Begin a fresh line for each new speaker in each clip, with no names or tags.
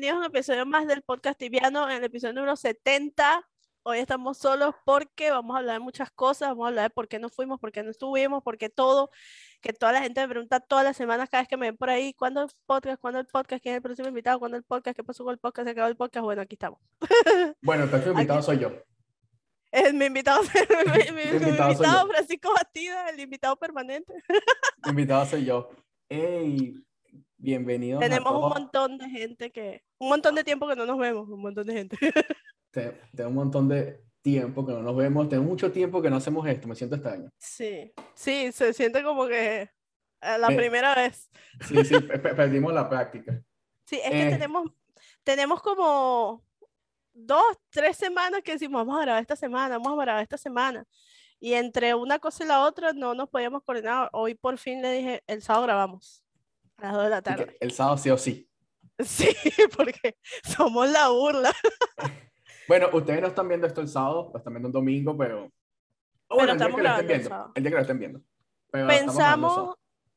Bienvenidos a un episodio más del podcast tibiano, en el episodio número 70. Hoy estamos solos porque vamos a hablar de muchas cosas, vamos a hablar de por qué no fuimos, por qué no estuvimos, por qué todo, que toda la gente me pregunta todas las semanas, cada vez que me ven por ahí, ¿cuándo el podcast? ¿Cuándo el podcast? ¿Quién es el próximo invitado? ¿Cuándo el podcast? ¿Qué pasó con el podcast? ¿Se acabó el podcast? Bueno, aquí estamos.
Bueno, el próximo invitado soy yo.
Es mi invitado, mi, mi- mi
invitado
invitado. Francisco Bastida, el invitado permanente.
El invitado soy yo. ¡Ey! Bienvenidos
Tenemos
a
un
todos.
montón de gente que, un montón de tiempo que no nos vemos, un montón de gente.
Te- Tengo un montón de tiempo que no nos vemos. Tengo mucho tiempo que no hacemos esto. Me siento extraño.
Sí, sí, se siente como que eh, la
Me-
primera vez.
Sí, sí, pe- pe- perdimos la práctica.
Sí, es que
Eh.
tenemos, tenemos como dos, tres semanas que decimos, vamos a grabar esta semana, vamos a grabar esta semana. Y entre una cosa y la otra no nos podíamos coordinar. Hoy por fin le dije, el sábado grabamos a las 2 de la tarde.
el sábado sí o sí.
Sí, porque somos la burla.
Bueno, ustedes no están viendo esto el sábado, lo están viendo un domingo, pero. O bueno, el día
estamos
que lo estén
grabando el
viendo. El día que lo estén viendo. Pero
Pensamos,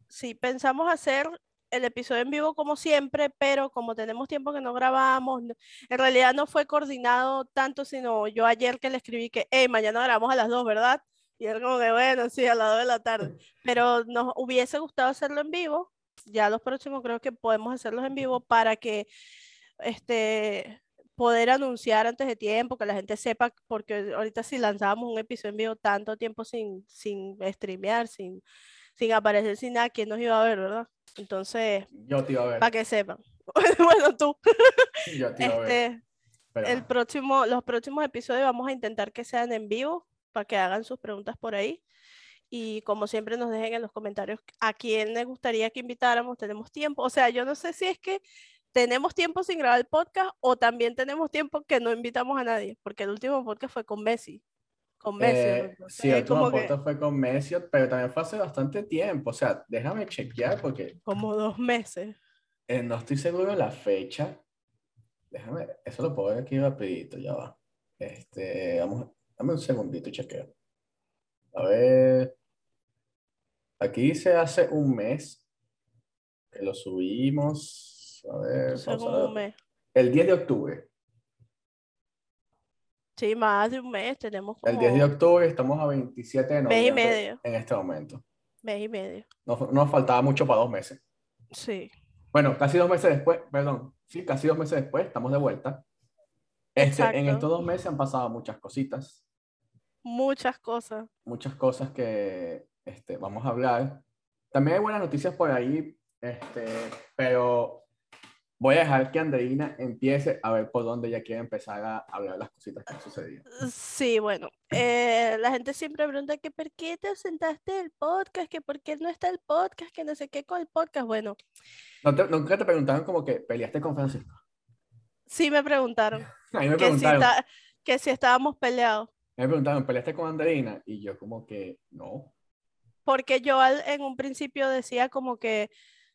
sí, pensamos hacer el episodio en vivo como siempre, pero como tenemos tiempo que no grabamos, en realidad no fue coordinado tanto, sino yo ayer que le escribí que, hey, mañana grabamos a las 2, ¿verdad? Y él como que, bueno, sí, a las 2 de la tarde. Pero nos hubiese gustado hacerlo en vivo, ya los próximos creo que podemos hacerlos en vivo para que, este, poder anunciar antes de tiempo, que la gente sepa, porque ahorita si lanzábamos un episodio en vivo tanto tiempo sin, sin streamear, sin, sin aparecer, sin nada, ¿quién nos iba a ver, verdad? Entonces,
Yo te iba a ver.
para que sepan. Bueno, tú,
Yo te iba a ver.
este,
pero
el próximo, los próximos episodios vamos a intentar que sean en vivo, para que hagan sus preguntas por ahí. Y como siempre nos dejen en los comentarios a quién les gustaría que invitáramos, tenemos tiempo. O sea, yo no sé si es que tenemos tiempo sin grabar el podcast o también tenemos tiempo que no invitamos a nadie, porque el último podcast fue con Messi. Con Messi.
Eh, sí, el último
que-
foto fue con Messi, pero también fue hace bastante tiempo. O sea, déjame chequear porque
como dos meses.
eh, no estoy seguro de la fecha. Déjame, eso lo puedo ver aquí rapidito, ya va. Este, vamos, dame un segundito y chequeo. A ver. Aquí dice hace un mes que lo subimos. A ver, vamos a
como un
ver.
mes.
El 10 de octubre.
Sí, más de un mes. Tenemos
El
como
10 de octubre estamos a 27 de
mes y
noviembre
medio.
en este momento.
Mes y medio.
Nos, nos faltaba mucho para dos meses.
Sí.
Bueno, casi dos meses después, perdón, sí, casi dos meses después, estamos de vuelta. Este, en estos dos meses han pasado muchas cositas,
Muchas cosas.
muchas cosas que este, vamos a hablar. También hay buenas noticias por ahí, este, pero voy a dejar que Andreina empiece a ver por dónde ella quiere empezar a hablar las cositas que han sucedido.
Sí, bueno, eh, la gente siempre pregunta que por qué te ausentaste del podcast, que por qué no está el podcast, que no sé qué con el podcast. Bueno,
¿No te- ¿Nunca te preguntaron como que peleaste con Francisco?
sí me preguntaron
A mí me
que si, está- que si estábamos peleados,
me preguntaron, ¿peleaste con Andreina? Y yo como que, no.
Porque yo al- en un principio decía como que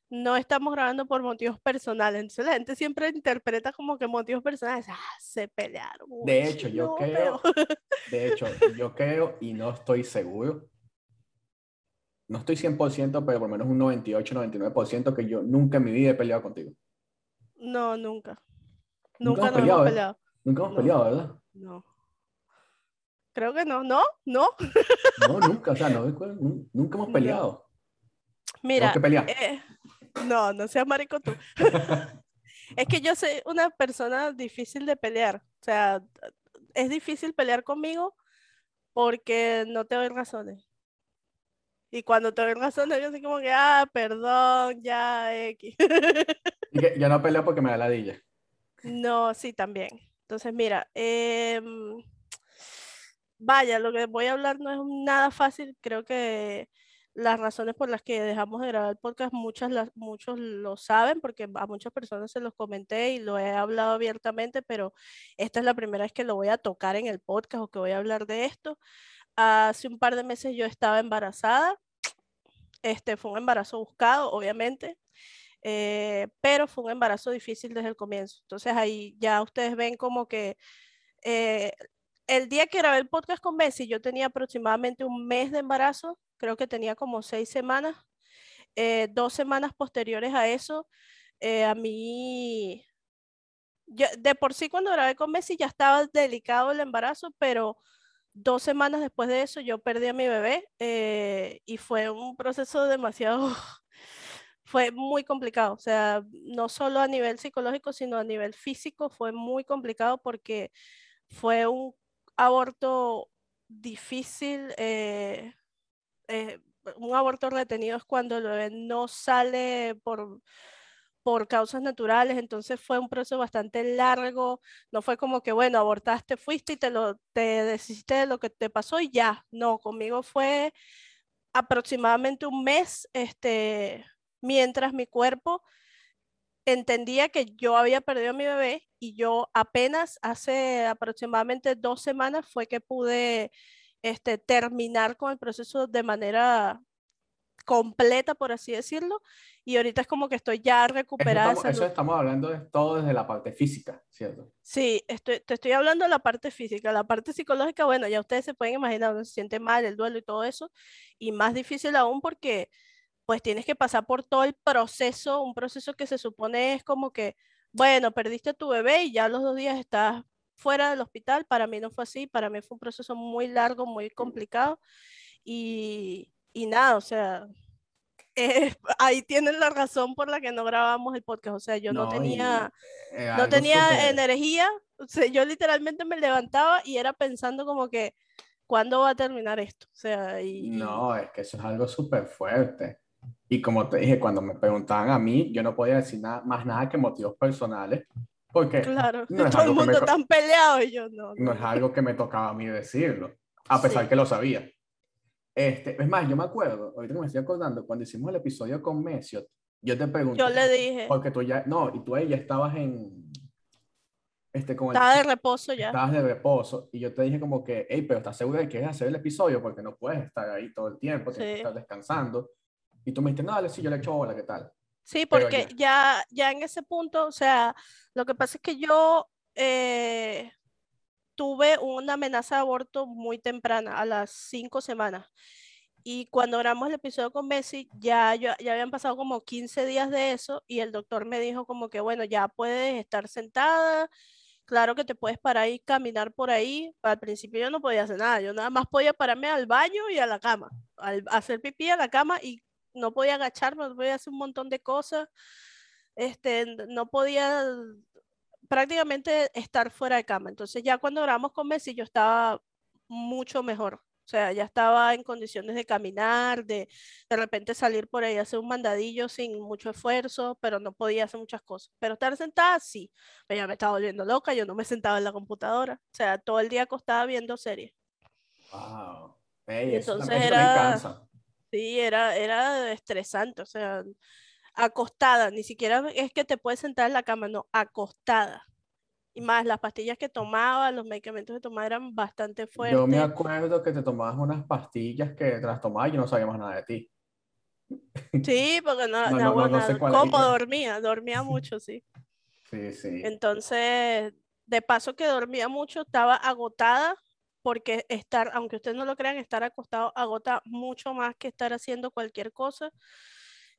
no estamos grabando por motivos personales, entonces la gente siempre interpreta como que motivos personales, ah, se pelearon.
De hecho, yo
no,
creo,
pero-
de hecho, yo creo y no estoy seguro. No estoy 100%, pero por lo menos un 98, 99% que yo nunca en mi vida he peleado contigo.
No, nunca.
Nunca
Nunca
hemos
nos hemos
peleado, ¿eh?
peleado.
Nunca hemos
No.
peleado, ¿verdad?
No. Creo que no, no, no.
No, nunca, o sea, no nunca hemos peleado.
Mira,
que pelear.
eh, no, no seas marico tú. Es que yo soy una persona difícil de pelear. O sea, es difícil pelear conmigo porque no te doy razones. Y cuando te doy razones, yo así como que, ah, perdón, ya, X.
Y que yo no peleo porque me da ladilla.
No, sí, también. Entonces, mira, em, vaya, lo que voy a hablar no es nada fácil. Creo que las razones por las que dejamos de grabar el podcast, muchas, las- muchos lo saben, porque a muchas personas se los comenté y lo he hablado abiertamente, pero esta es la primera vez que lo voy a tocar en el podcast o que voy a hablar de esto. Hace un par de meses yo estaba embarazada. Este fue un embarazo buscado, obviamente eh, pero fue un embarazo difícil desde el comienzo. Entonces ahí ya ustedes ven como que eh, el día que grabé el podcast con Bessie, yo tenía aproximadamente un mes de embarazo, creo que tenía como seis semanas. Eh, dos semanas posteriores a eso, eh, a mí yo, de por sí cuando grabé con Messi ya estaba delicado el embarazo, pero dos semanas después de eso yo perdí a mi bebé eh, y fue un proceso demasiado, fue muy complicado, o sea, no solo a nivel psicológico, sino a nivel físico fue muy complicado porque fue un aborto difícil, eh, eh, un aborto retenido es cuando el bebé no sale por por causas naturales, entonces fue un proceso bastante largo, no fue como que, bueno, abortaste, fuiste y te, lo, te de lo que te pasó y ya, no, conmigo fue aproximadamente un mes, este, mientras mi cuerpo entendía que yo había perdido a mi bebé y yo apenas hace aproximadamente dos semanas fue que pude este, terminar con el proceso de manera completa, por así decirlo, y ahorita es como que estoy ya recuperada.
Eso estamos, eso estamos hablando de todo desde la parte física, ¿cierto?
Sí, estoy, te estoy hablando de la parte física, la parte psicológica, bueno, ya ustedes se pueden imaginar, uno se siente mal, el duelo y todo eso, y más difícil aún porque pues tienes que pasar por todo el proceso, un proceso que se supone es como que, bueno, perdiste a tu bebé y ya los dos días estás fuera del hospital, para mí no fue así, para mí fue un proceso muy largo, muy complicado, y, y nada, o sea, eh, ahí tienen la razón por la que no grabamos el podcast. O sea, yo no, tenía, eh, no tenía energía. O sea, yo literalmente me levantaba y era pensando como que, ¿cuándo va a terminar esto? O sea, y,
No, es que eso es algo súper fuerte. Y como te dije, cuando me preguntaban a mí, yo no podía decir nada, más nada que motivos personales. Porque
claro, no todo el mundo tan peleado y yo no,
no. es algo que me tocaba a mí decirlo, a pesar que lo sabía. Este, es más, yo me acuerdo, ahorita me estoy acordando, cuando hicimos el episodio con Mesiot, yo te pregunté.
Yo le dije.
Porque tú ya, no, y tú ahí ya estabas en. Este, como
Estaba de reposo ya.
Estabas de reposo. Y yo te dije, como que, hey, pero ¿estás segura de que quieres hacer el episodio? Porque no puedes estar ahí todo el tiempo, tienes que estar descansando. Y tú me dijiste, no, sí, yo le echo bola, ¿qué tal?
Sí, porque ya. ya, en ese punto, o sea, lo que pasa es que yo eh, tuve una amenaza de aborto muy temprana, a las cinco semanas. Y cuando grabamos el episodio con Messi, ya, ya, ya habían pasado como 15 días de eso y el doctor me dijo como que, bueno, ya puedes estar sentada, claro que te puedes parar y caminar por ahí. Al principio yo no podía hacer nada, yo nada más podía pararme al baño y a la cama, al hacer pipí a la cama y no podía agacharme, no podía hacer un montón de cosas. Este, no podía prácticamente estar fuera de cama. Entonces ya cuando grabamos con Messi yo estaba mucho mejor. O sea, ya estaba en condiciones de caminar, de de repente salir por ahí, hacer un mandadillo sin mucho esfuerzo, pero no podía hacer muchas cosas. Pero estar sentada, sí. Ya me estaba volviendo loca, yo no me sentaba en la computadora. O sea, todo el día acostada viendo series.
Wow. entonces era...
Sí, era, era estresante. O sea, acostada, ni siquiera es que te puedes sentar en la cama, no, acostada. Y más, las pastillas que tomaba, los medicamentos que tomaba eran bastante fuertes.
Yo me acuerdo que te tomabas unas pastillas que te las tomabas y yo no sabía más nada de ti.
Sí, porque no, no, no, sé ¿cómo dormía? Dormía mucho, sí.
Sí, sí.
Entonces, de paso que dormía mucho, estaba agotada porque estar, aunque ustedes no lo crean, estar acostado agota mucho más que estar haciendo cualquier cosa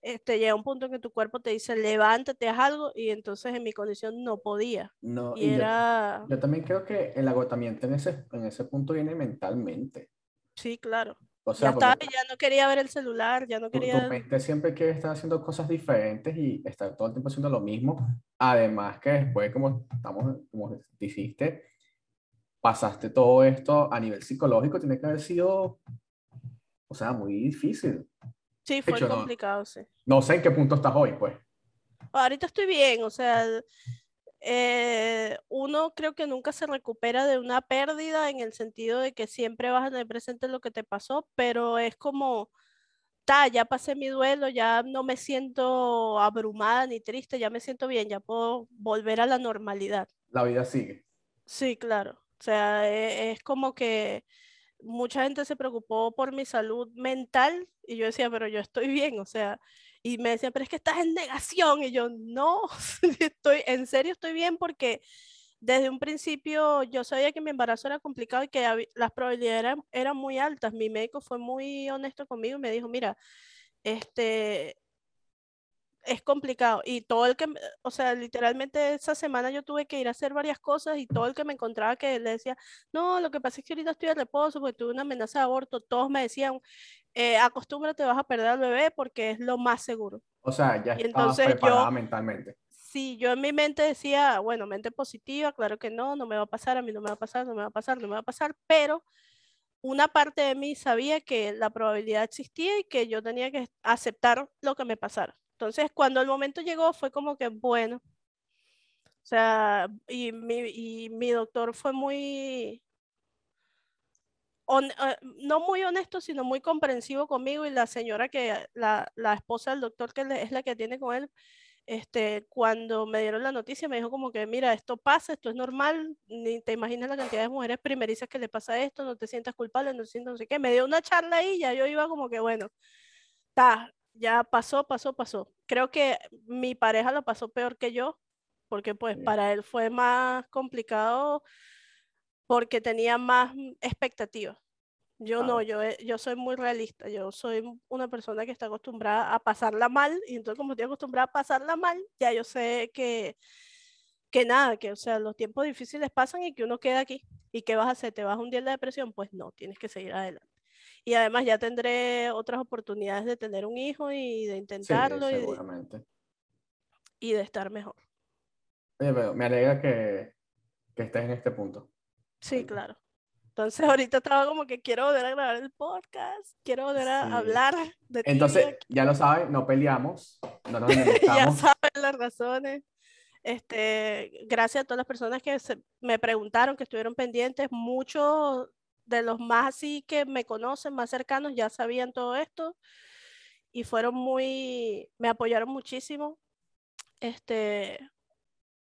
este, llega un punto en que tu cuerpo te dice, levántate, haz algo, y entonces en mi condición no podía.
No, y, era... yo, también creo que el agotamiento en ese, en ese punto viene mentalmente.
Sí, claro. O sea, ya, ya no quería ver el celular, ya no quería...
Tu, mente siempre quiere estar haciendo cosas diferentes y estar todo el tiempo haciendo lo mismo. Además que después, como, estamos, como dijiste, pasaste todo esto a nivel psicológico, tiene que haber sido, o sea, muy difícil.
Sí, fue complicado, sí.
No sé en qué punto estás hoy, pues.
Ahorita estoy bien, o sea, eh, uno creo que nunca se recupera de una pérdida en el sentido de que siempre vas a tener presente lo que te pasó, pero es como, ta, ya pasé mi duelo, ya no me siento abrumada ni triste, ya me siento bien, ya puedo volver a la normalidad.
La vida sigue.
Sí, claro. O sea, e, es como que mucha gente se preocupó por mi salud mental y yo decía, pero yo estoy bien, o sea, y me decían, pero es que estás en negación y yo, no, estoy, en serio estoy bien porque desde un principio yo sabía que mi embarazo era complicado y que las probabilidades eran, eran muy altas. Mi médico fue muy honesto conmigo y me dijo, mira, este, es complicado. Y todo el que, o sea, literalmente esa semana yo tuve que ir a hacer varias cosas y todo el que me encontraba que le decía, no, lo que pasa es que ahorita estoy de reposo porque tuve una amenaza de aborto, todos me decían, eh, acostúmbrate, vas a perder al bebé porque es lo más seguro.
O sea, ya estabas
entonces
preparada
yo-
mentalmente.
Sí, yo en mi mente decía, bueno, mente positiva, claro que no, no me va a pasar, a mí no me va a pasar, no me va a pasar, no me va a pasar, pero una parte de mí sabía que la probabilidad existía y que yo tenía que aceptar lo que me pasara. Entonces, cuando el momento llegó, fue como que, bueno, o sea, y mi, y mi doctor fue muy, eh, no muy honesto, sino muy comprensivo conmigo y la señora que, la, la esposa del doctor que es la que tiene con él, este, cuando me dieron la noticia me dijo como que, mira, esto pasa, esto es normal, ni te imaginas la cantidad de mujeres primerizas que le pasa esto, no te sientas culpable, no te sientas no sé qué. Me dio una charla ahí y ya yo iba como que, bueno, ta, ya pasó, pasó, pasó. Creo que mi pareja lo pasó peor que yo, porque pues para él fue más complicado porque tenía más expectativas. Yo no, yo, eh, yo soy muy realista, yo soy una persona que está acostumbrada a pasarla mal y entonces como estoy acostumbrada a pasarla mal, ya yo sé que, que nada, que o sea, los tiempos difíciles pasan y que uno queda aquí. ¿Y qué vas a hacer? ¿Te vas a hundir la depresión? Pues no, tienes que seguir adelante. Y además ya tendré otras oportunidades de tener un hijo y de
Sí,
intentarlo y, de- y de estar mejor.
Oye, pero me alegra que, que estés en este punto.
Sí, claro. Entonces ahorita estaba como que quiero volver a grabar el podcast, quiero volver a
Sí.
hablar de ti,
Entonces, ya lo saben, no peleamos, no nos
ya saben las razones. Este, gracias a todas las personas que se- me preguntaron, que estuvieron pendientes, muchos de los más así que me conocen, más cercanos, ya sabían todo esto y fueron muy, me apoyaron muchísimo. Este,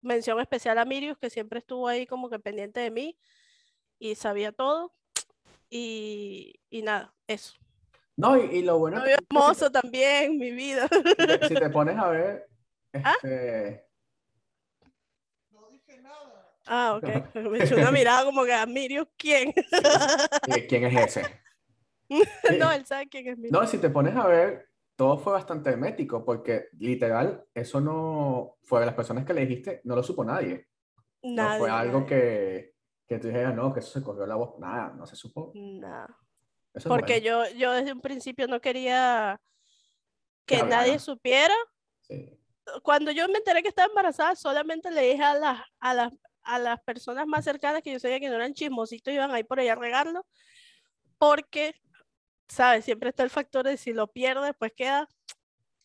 mención especial a Mirius, que siempre estuvo ahí como que pendiente de mí y sabía todo. Y, y nada, eso.
No, y, y lo bueno que
hermoso también, mi vida.
si te, si te pones a ver,
¿Ah?
este,
Ah, ok. Me echó una mirada como que a ¿quién?
¿quién es ese?
No, él sabe quién es Mirius.
No, si te pones a ver, todo fue bastante hermético, porque literal, eso no fue de las personas que le dijiste, no lo supo nadie. No fue
Nadie,
algo
nadie.
que, que tú dijeras, no, que eso se corrió la voz. Nada, no se supo.
Nada. Porque
bueno.
yo, yo desde un principio no quería que nadie supiera.
Sí.
Cuando yo me enteré que estaba embarazada, solamente le dije a las, a las, a las personas más cercanas que yo sabía que no eran chismositos, iban a ir por allá a regarlo, porque, ¿sabes? Siempre está el factor de si lo pierdes, pues queda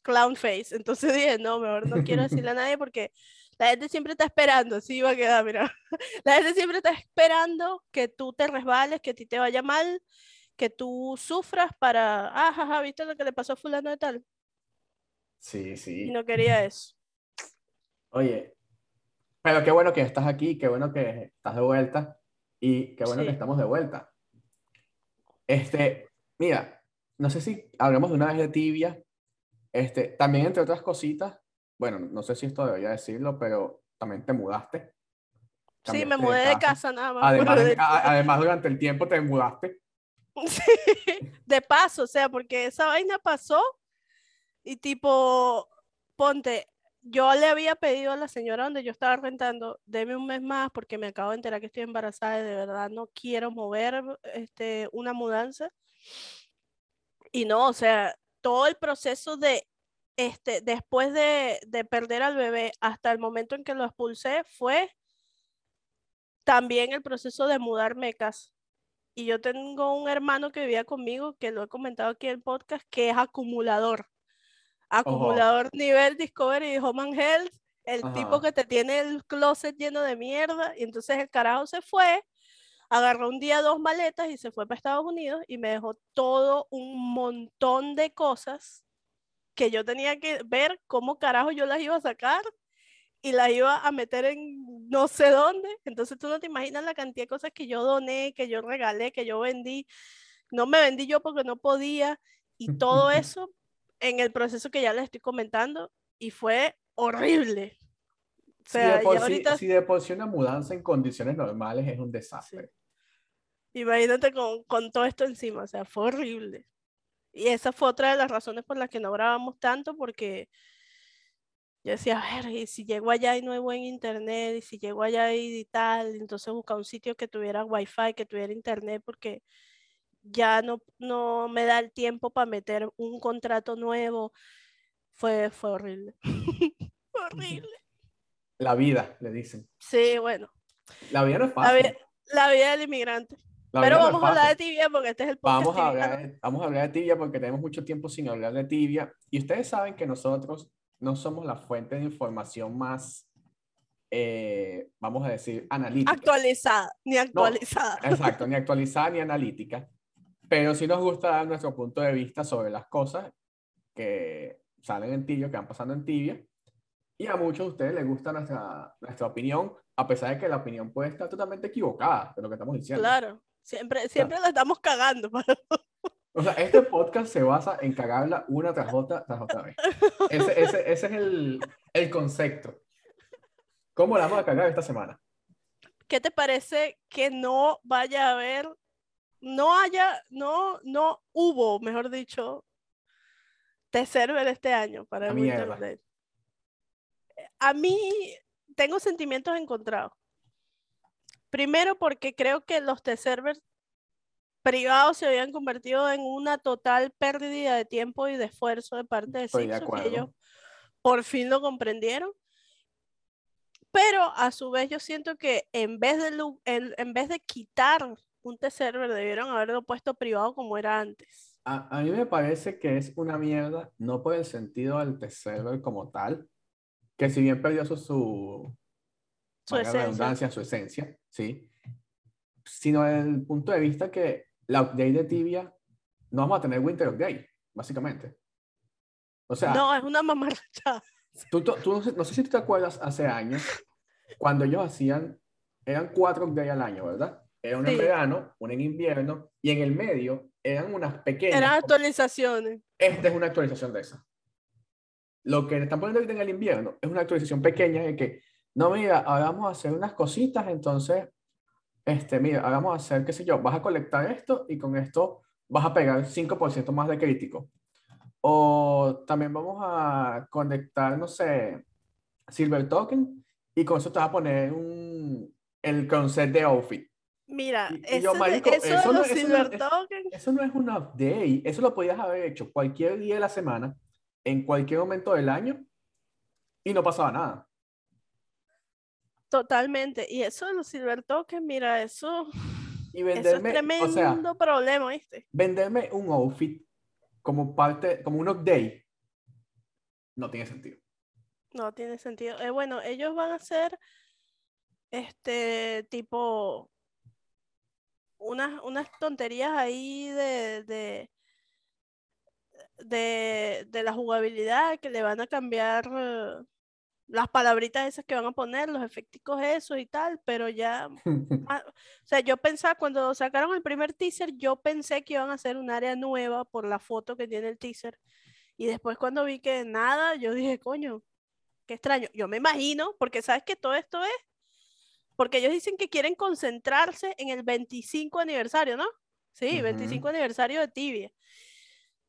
clown face. Entonces dije, no, mejor no quiero decirle a nadie porque la gente siempre está esperando, así iba a quedar, mira. La gente siempre está esperando que tú te resbales, que a ti te vaya mal, que tú sufras para, ah, jaja, ¿viste lo que le pasó a fulano de tal?
Sí,
Y
sí.
no quería eso.
Oye, pero qué bueno que estás aquí, qué bueno que estás de vuelta y qué bueno que
Sí.
estamos de vuelta. Este, mira, no sé si hablamos de una vez de tibia, este, también entre otras cositas, bueno, no sé si esto debería decirlo, pero también te mudaste.
Sí, me
cambiaste de
mudé de
casa.
casa nada más.
Además, de- además, durante el tiempo te mudaste.
Sí, de paso, o sea, porque esa vaina pasó y tipo, ponte, yo le había pedido a la señora donde yo estaba rentando, deme un mes más porque me acabo de enterar que estoy embarazada y de verdad no quiero mover este, una mudanza. Y no, o sea, todo el proceso de, este, después de, de perder al bebé hasta el momento en que lo expulsé fue también el proceso de mudarme de. Y yo tengo un hermano que vivía conmigo, que lo he comentado aquí en el podcast, que es acumulador. Acumulador nivel Discovery y Home and Health, el tipo
Ajá.
que te tiene el closet lleno de mierda. Y entonces el carajo se fue, agarró un día dos maletas y se fue para Estados Unidos y me dejó todo un montón de cosas que yo tenía que ver cómo carajo yo las iba a sacar y las iba a meter en no sé dónde. Entonces tú no te imaginas la cantidad de cosas que yo doné, que yo regalé, que yo vendí. No me vendí yo porque no podía. Y todo eso en el proceso que ya les estoy comentando y fue horrible. O
Si de
sea,
por sí,
ahorita
si de por sí una mudanza en condiciones normales es un desastre.
imagínate con, con todo esto encima, o sea, fue horrible. Y esa fue otra de las razones por las que no grabamos tanto, porque Yo decía, a ver, y si llego allá y no hay buen internet, y si llego allá y tal, entonces buscar un sitio que tuviera wifi, que tuviera internet, porque ya no, no me da el tiempo para meter un contrato nuevo. Fue, fue horrible. horrible.
La vida, le dicen.
Sí, bueno.
La vida no es
La,
fácil.
vi- la vida del inmigrante.
La
Pero
vida no
vamos a hablar de tibia porque este es el podcast
Vamos a, hablar, vamos a hablar de tibia porque tenemos mucho tiempo sin hablar de tibia. Y ustedes saben que nosotros no somos la fuente de información más, eh, vamos a decir, analítica.
Actualizada, ni actualizada.
Exacto, ni actualizada ni analítica. Pero sí nos gusta dar nuestro punto de vista sobre las cosas que salen en tibia, que van pasando en tibia. Y a muchos de ustedes les gusta nuestra, nuestra opinión, a pesar de que la opinión puede estar totalmente equivocada de lo que estamos diciendo.
Claro, siempre, siempre la estamos cagando. pero-
O sea, este podcast se basa en cagarla una tras otra, tras otra vez. Ese, ese, ese es el, el concepto. ¿Cómo la vamos a cagar esta semana?
¿Qué te parece que no vaya a haber, no haya, no, no hubo, mejor dicho, de server este año para
A
el Winter
mierda.
Day? A mí tengo sentimientos encontrados. Primero porque creo que los test servers privados se habían convertido en una total pérdida de tiempo y de esfuerzo de parte de
Estoy de
Sixo, que
acuerdo.
ellos por fin lo comprendieron. Pero a su vez yo siento que en vez de, en vez de quitar un test server, debieron haberlo puesto privado como era antes.
A, a mí me parece que es una mierda, no por el sentido del test server como tal, que si bien perdió su, su,
esencia.
redundancia, su esencia, ¿sí? Sino desde el punto de vista que la update de Tibia no vamos a tener Winter Update, básicamente. O sea,
No, es una mamarrachada.
Tú, tú- tú no, sé, no sé si tú te acuerdas hace años, cuando ellos hacían, eran cuatro updates al año, ¿verdad? Era uno en
Sí.
verano, uno en invierno, y en el medio eran unas pequeñas.
Eran actualizaciones.
Esta es una actualización de esa. Lo que le están poniendo ahorita en el invierno es una actualización pequeña de que, no, mira, ahora vamos a hacer unas cositas, entonces, este, mira, ahora vamos a hacer, qué sé yo, vas a colectar esto y con esto vas a pegar 5% más de crítico. O también vamos a conectar, no sé, Silver Token y con eso te vas a poner un, el concept de outfit.
Mira,
Y- y yo, marico,
eso
eso no- eso no- es-
Token,
Eso no es un update, eso lo podías haber hecho cualquier día de la semana, en cualquier momento del año, y no pasaba nada.
totalmente. Y eso de los Silver Token, mira, eso,
Y
eso es
venderme,
tremendo
o sea,
problema, ¿viste?
venderme un outfit como parte, como un update, no tiene sentido.
No tiene sentido. Eh, bueno, ellos van a hacer este tipo unas, unas tonterías ahí de, de, de, de la jugabilidad que le van a cambiar eh, las palabritas esas que van a poner, los efecticos esos y tal, pero ya, ah, o sea, yo pensaba cuando sacaron el primer teaser, yo pensé que iban a hacer un área nueva por la foto que tiene el teaser. Y después cuando vi que nada, yo dije, coño, qué extraño. Yo me imagino, porque sabes que todo esto es, porque ellos dicen que quieren concentrarse en el 25 aniversario, ¿no? Sí,
Ujú.
25 aniversario de Tibia.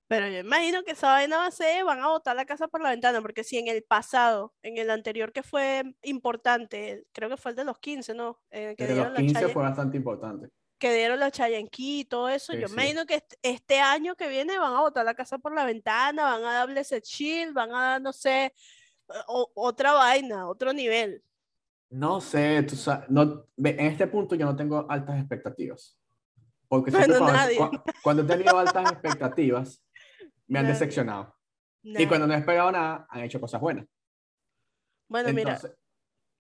Pero yo imagino que esa vaina va a ser, van a botar la casa por la ventana, porque si en el pasado, en el anterior que fue importante, creo que fue el de los 15, ¿no? Eh, que
Desde
dieron
los
la
15
Chayanne-
fue bastante importante.
que dieron la Chayanqui y todo eso,
Sí,
yo
sí.
imagino que est- este año que viene van a botar la casa por la ventana, van a darle ese chill, van a dar, no sé, o- otra vaina, otro nivel.
No sé, tú sa- no, en este punto yo no tengo altas expectativas. Porque
Bueno,
siempre cuando,
nadie.
cua- cuando he tenido altas expectativas, me han
Nadie.
decepcionado. Y
Nah.
cuando no he esperado nada, han hecho cosas buenas.
Bueno, mira,
Entonces,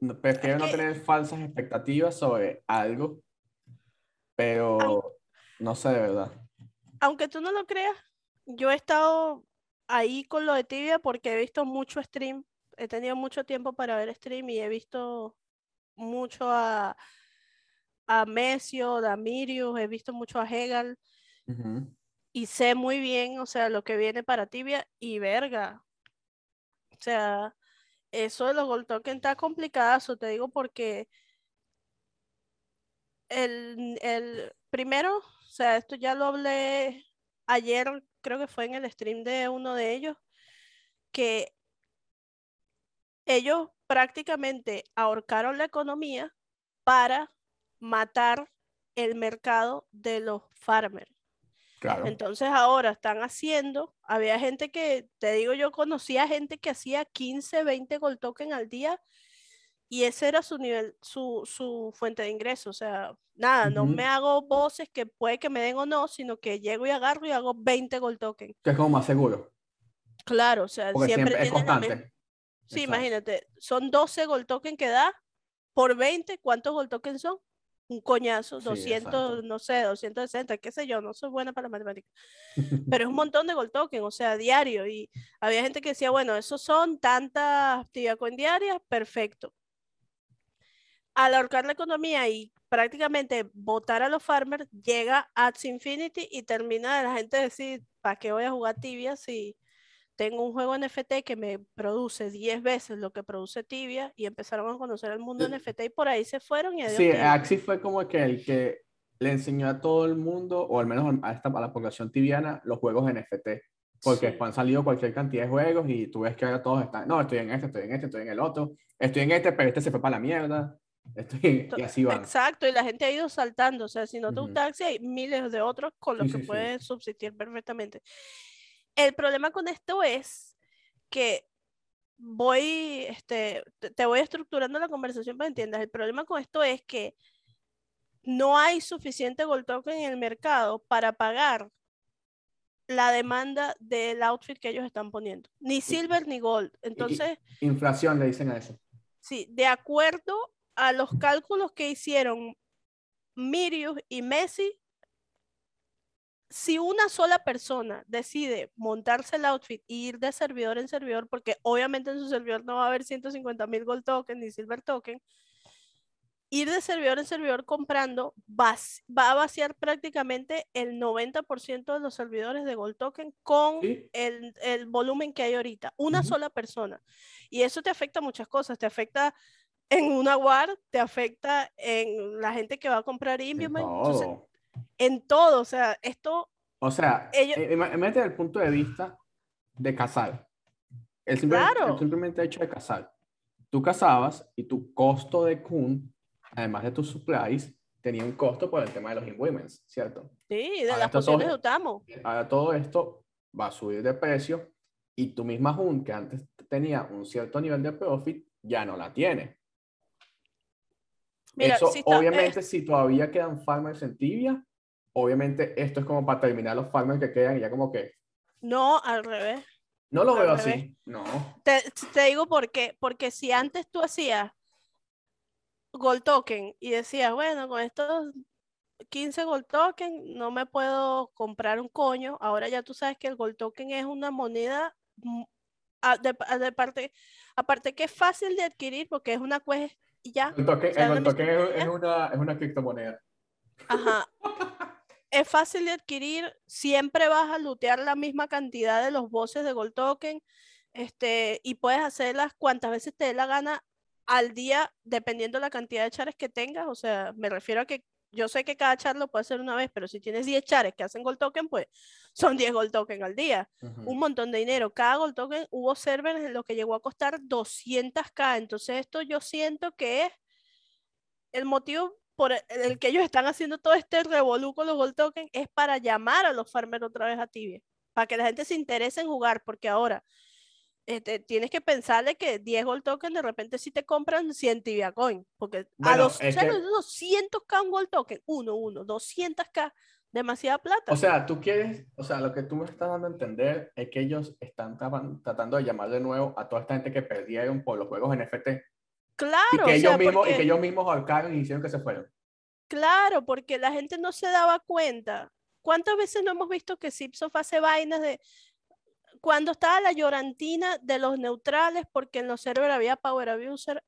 no- prefiero no tener falsas expectativas sobre algo, pero no sé de verdad.
aunque tú no lo creas, yo he estado ahí con lo de Tibia porque he visto mucho stream, he tenido mucho tiempo para ver stream y he visto mucho a, a Mesio, a Mirius, he visto mucho a Hegal
Ujú.
y sé muy bien, o sea, lo que viene para Tibia y verga. O sea, eso de los gold token está complicado, te digo porque el, el primero, o sea, esto ya lo hablé ayer, creo que fue en el stream de uno de ellos, que ellos prácticamente ahorcaron la economía para matar el mercado de los farmers.
Claro.
Entonces ahora están haciendo, había gente que, te digo, yo conocía gente que hacía 15, 20 gold token al día y ese era su nivel, su, su fuente de ingreso. O sea, nada, no me hago voces que puede que me den o no, sino que llego y agarro y hago 20 gold token.
Que es como más seguro.
Claro, o sea,
Porque
siempre,
siempre es constante.
Sí,
Exacto.
imagínate, son 12 gold token que da por 20, ¿cuántos gold token son? Un coñazo,
Sí,
200,
exacto.
no sé, 260, qué sé yo, no soy buena para la matemática. Pero es un montón de gold token, o sea, diario. Y había gente que decía, bueno, esos son tantas actividades coin diarias, perfecto. Al ahorcar la economía y prácticamente votar a los farmers, llega Ads Infinity y termina de la gente decir, ¿para qué voy a jugar tibia si tengo un juego NFT que me produce 10 veces lo que produce tibia? Y empezaron a conocer el mundo
Eh,
NFT y por ahí se fueron y
Sí,
Tibia.
Axie fue como que el que le enseñó a todo el mundo, o al menos a, esta, a la población tibiana, los juegos NFT. Porque
Sí.
han salido cualquier cantidad de juegos y tú ves que ahora todos están, no, estoy en este, estoy en este, estoy en el otro, estoy en este, pero este se fue para la mierda. Estoy,
To-
y así van.
Exacto, y la gente ha ido saltando, o sea, si no te gusta Axie, hay miles de otros con los
Sí,
que
sí.
puedes subsistir perfectamente. El problema con esto es que voy, este, te- voy estructurando la conversación para que entiendas. El problema con esto es que no hay suficiente gold token en el mercado para pagar la demanda del outfit que ellos están poniendo. Ni silver ni gold. Entonces,
Inflación le dicen a eso.
Sí, de acuerdo a los cálculos que hicieron Mirius y Messi, si una sola persona decide montarse el outfit e ir de servidor en servidor, porque obviamente en su servidor no va a haber 150 mil gold token ni silver token, ir de servidor en servidor comprando va, va a vaciar prácticamente el 90% de los servidores de gold token con
Sí.
el, el volumen que hay ahorita. Una sola persona. Y eso te afecta muchas cosas. Te afecta en una WAR, te afecta en la gente que va a comprar entonces,
todo.
En todo. O sea, esto,
O sea,
ellos-
eh, ima- imagínate desde el punto de vista de cazar. El simple,
Claro.
el simplemente hecho de cazar. Tú cazabas y tu costo de Kun, además de tus supplies, tenía un costo por el tema de los inwomen's, ¿cierto?
sí, de
Ahora
las pociones de Utamo.
Ahora todo esto va a subir de precio y tu misma Hun, que antes tenía un cierto nivel de profit, ya no la tiene.
Mira,
Eso,
si está-
obviamente,
eh,
si todavía quedan farmers en tibia, obviamente esto es como para terminar los farmers que quedan y ya como que
no, al revés.
no lo
Al
veo
revés.
así. No.
Te, te digo por qué. Porque si antes tú hacías gold token y decías, bueno, con estos 15 gold token no me puedo comprar un coño, ahora ya tú sabes que el gold token es una moneda a- de, a- de parte, aparte que es fácil de adquirir porque es una quest y ya.
El token,
o sea,
el
una
token
misión
es, una, es una criptomoneda.
Ajá. Es fácil de adquirir, siempre vas a lootear la misma cantidad de los bosses de Gold Token, este, y puedes hacerlas cuantas veces te dé la gana al día, dependiendo la cantidad de chares que tengas. O sea, me refiero a que yo sé que cada char lo puedes hacer una vez, pero si tienes 10 chares que hacen Gold Token, pues son 10 Gold Token al día.
Ujú.
Un montón de dinero. Cada Gold Token hubo servers en los que llegó a costar 200k. Entonces, esto yo siento que es el motivo por el, el que ellos están haciendo todo este revolú con los gold token es para llamar a los farmers otra vez a Tibia, para que la gente se interese en jugar, porque ahora este, tienes que pensarle que 10 gold token de repente si te compran 100 Tibia coin, porque a
Bueno,
dos,
es
¿sabes?
que-
200k un gold token, uno, uno, 200k, demasiada plata.
O sea, tú quieres, o sea, lo que tú me estás dando a entender es que ellos están tratando de llamar de nuevo a toda esta gente que perdieron por los juegos NFT y
claro,
que,
o
ellos,
sea,
mismos, y
porque-
que ellos mismos ahorcaron y hicieron que se fueron.
Claro, porque la gente no se daba cuenta. ¿Cuántas veces no hemos visto que Zipsoft hace vainas de cuando estaba la llorantina de los neutrales porque en los servers había power abuser,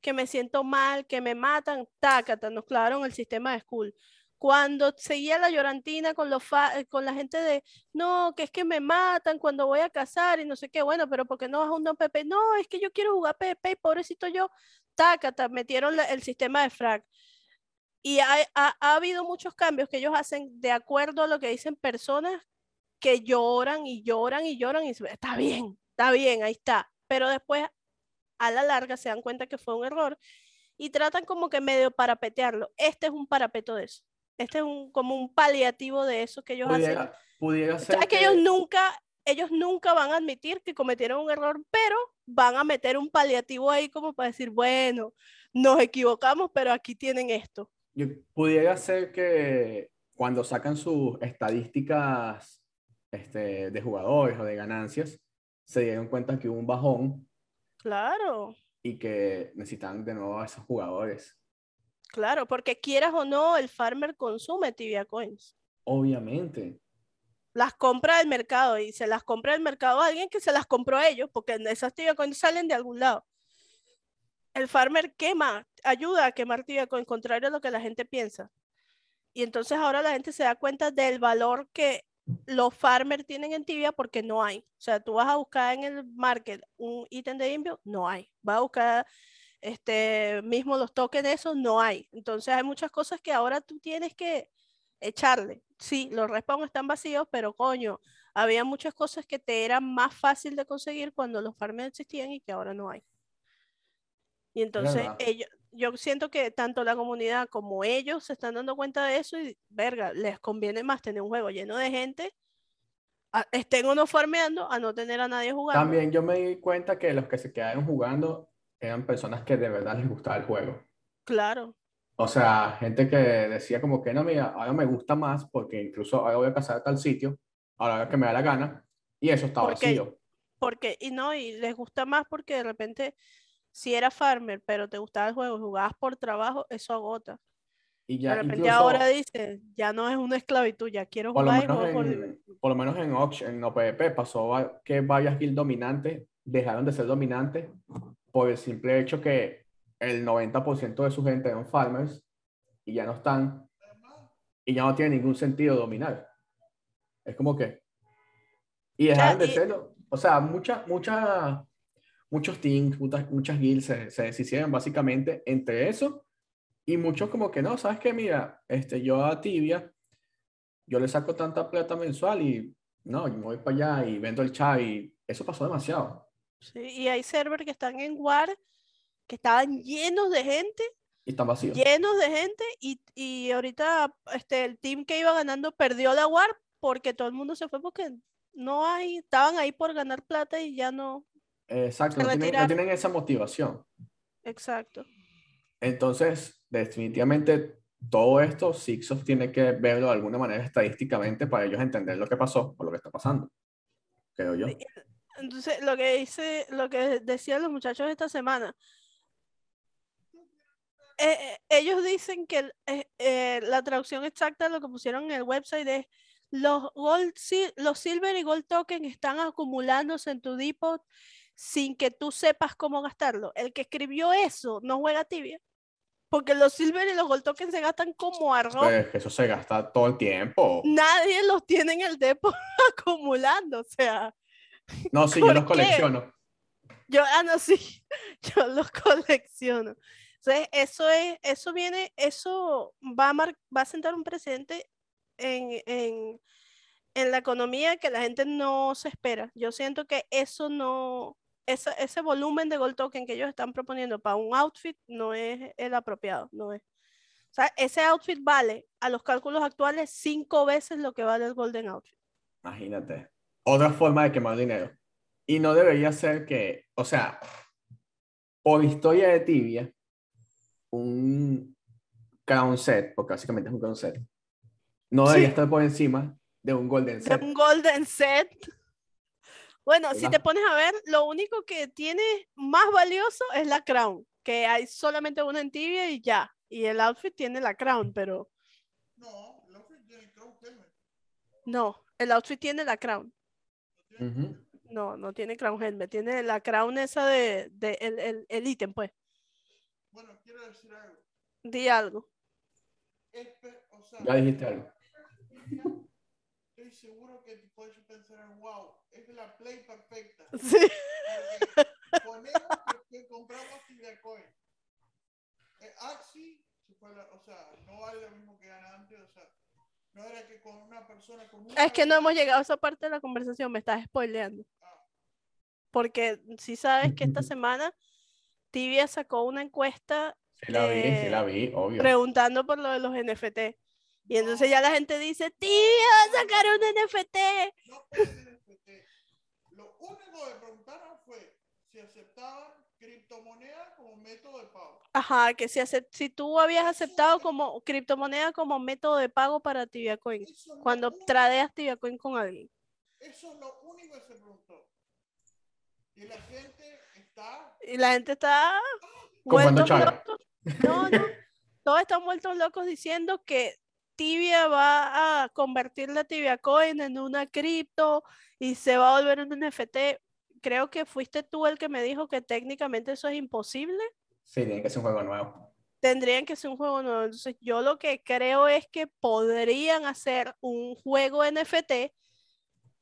que me siento mal, que me matan, tácata, nos clavaron el sistema de school. Cuando seguía la llorantina con, los eh, con la gente de, no, que es que me matan cuando voy a cazar y no sé qué, bueno, pero ¿por qué no vas a un PP? No, es que yo quiero jugar PvP y pobrecito yo, tácata, metieron el sistema de frag. Y ha, ha- ha habido muchos cambios que ellos hacen de acuerdo a lo que dicen personas que lloran y lloran y lloran y está bien, está bien, ahí está. Pero después a la larga se dan cuenta que fue un error y tratan como que medio parapetearlo. Este es un parapeto de eso. Este es un, como un paliativo de eso que ellos
Pudiera,
hacen.
pudiera ser
Es que ellos nunca, ellos nunca van a admitir que cometieron un error, pero van a meter un paliativo ahí como para decir, bueno, nos equivocamos, pero aquí tienen esto.
yo- pudiera ser que cuando sacan sus estadísticas este, de jugadores o de ganancias, se dieron cuenta que hubo un bajón
Claro,
y que necesitan de nuevo a esos jugadores.
claro, porque quieras o no, el farmer consume tibia coins.
Obviamente.
Las compra del mercado y se las compra del mercado a alguien que se las compró a ellos, porque esas tibia coins salen de algún lado. El farmer quema, ayuda a quemar tibia coin, contrario a lo que la gente piensa. Y entonces ahora la gente se da cuenta del valor que los farmers tienen en tibia porque no hay. O sea, tú vas a buscar en el market un ítem de invio, no hay. Vas a buscar este mismo los tokens de esos, no hay. Entonces hay muchas cosas que ahora tú tienes que echarle. Sí, los respawns están vacíos, pero coño, había muchas cosas que te eran más fácil de conseguir cuando los farms existían y que ahora no hay. Y entonces ellos, yo siento que tanto la comunidad como ellos se están dando cuenta de eso y, verga, les conviene más tener un juego lleno de gente, a- estén o no farmeando, a no tener a nadie jugando.
También yo me di cuenta que los que se quedaron jugando eran personas que de verdad les gustaba el juego.
Claro,
O sea, gente que decía como que no, mira, ahora me gusta más porque incluso ahora voy a pasar a tal sitio, ahora que me da la gana, y eso está
Porque-
vacío.
porque, y no, y les gusta más porque de repente, si eras farmer, pero te gustaba el juego y jugabas por trabajo, eso agota.
Y
De
ya
repente
incluso,
ahora dices, ya no es una esclavitud, ya quiero
por lo
jugar y
menos
juego por
en,
diversión.
por lo menos en Ox, en OPP, pasó va- que varias guild dominantes dejaron de ser dominantes por el simple hecho que el 90% de su gente eran farmers y ya no están, y ya no tiene ningún sentido dominar. Es como que... Y dejaron de
y-
serlo. O sea, muchas, muchas, muchos teams, muchas, muchas guilds se, se deshicieron básicamente entre eso y muchos como que no, ¿sabes qué? Mira, este, yo a Tibia, yo le saco tanta plata mensual y no, yo me voy para allá y vendo el chat y eso pasó demasiado.
Sí, y hay servers que están en War que estaban llenos de gente,
Y están vacíos.
llenos de gente, y, y ahorita este, el team que iba ganando perdió la War porque todo el mundo se fue porque no hay, estaban ahí por ganar plata y ya no.
Exacto, no tienen, no tienen esa motivación.
Exacto.
Entonces, definitivamente todo esto Sixos tiene que verlo de alguna manera estadísticamente para ellos entender lo que pasó o lo que está pasando, creo yo.
Entonces, lo que dice, lo que decían los muchachos esta semana, eh, eh, ellos dicen que eh, eh, la traducción exacta de lo que pusieron en el website es los gold, los silver y gold token están acumulándose en tu depot sin que tú sepas cómo gastarlo. El que escribió eso no juega tibia, porque los silver y los gold tokens se gastan como arroz.
Pues eso se gasta todo el tiempo.
Nadie los tiene en el depot acumulando, o sea.
No, sí, yo
¿Por
los colecciono.
Yo, ah, no, sí, yo los colecciono. Entonces, eso es, eso viene, eso va a, mar- va a sentar un precedente en, en, en la economía que la gente no se espera. Yo siento que eso no, esa- ese volumen de gold token que ellos están proponiendo para un outfit no es el apropiado, no es. O sea, ese outfit vale a los cálculos actuales cinco veces lo que vale el golden outfit.
Imagínate. Otra forma de quemar dinero. Y no debería ser que, o sea, por historia de tibia, un crown set, porque básicamente es un crown set, no debería
Sí.
estar por encima de un golden
de
set.
un golden set. Bueno, si te pones a ver, lo único que tiene más valioso es la crown, que hay solamente una en tibia y ya. Y el outfit tiene la crown, pero
No, el outfit tiene Crown Helmet.
no, el outfit tiene la crown. No, no tiene crown helmet, tiene la crown esa de, de el, el, el ítem, pues.
Bueno, quiero decir algo.
Di algo.
O sea,
Ya dijiste algo.
estoy seguro que puedes pensar, wow, es la play perfecta.
Sí.
Ponemos que, compramos Tibia Coin. Eh, Axi, la- o sea, no vale lo mismo que gana antes, o sea, no era que con una persona con una
Es que no hemos llegado a esa parte de la conversación, me estás spoileando.
Ah.
Porque si sabes que esta semana Tibia sacó una encuesta
Sí la vi, sí
eh,
la vi, obvio.
preguntando por lo de los NFT. Y entonces ya la gente dice, Tibia va a sacar un NFT.
No NFT. Lo único que preguntaron fue si aceptaban criptomonedas como método de pago.
Ajá, que si, acep- si tú habías aceptado como criptomoneda como método de pago para Tibia Coin,
es
cuando
único-
tradeas Tibia Coin con alguien.
Eso es lo único que se preguntó. Y la gente está.
Y la gente está
Chávez.
locos. No, no. Todos están vueltos locos diciendo que Tibia va a convertir la Tibia Coin en una cripto y se va a volver un NFT. Creo que fuiste tú el que me dijo que técnicamente eso es imposible.
Sí, tiene que ser un juego nuevo.
Tendrían que ser un juego nuevo. Entonces, yo lo que creo es que podrían hacer un juego NFT
Pero es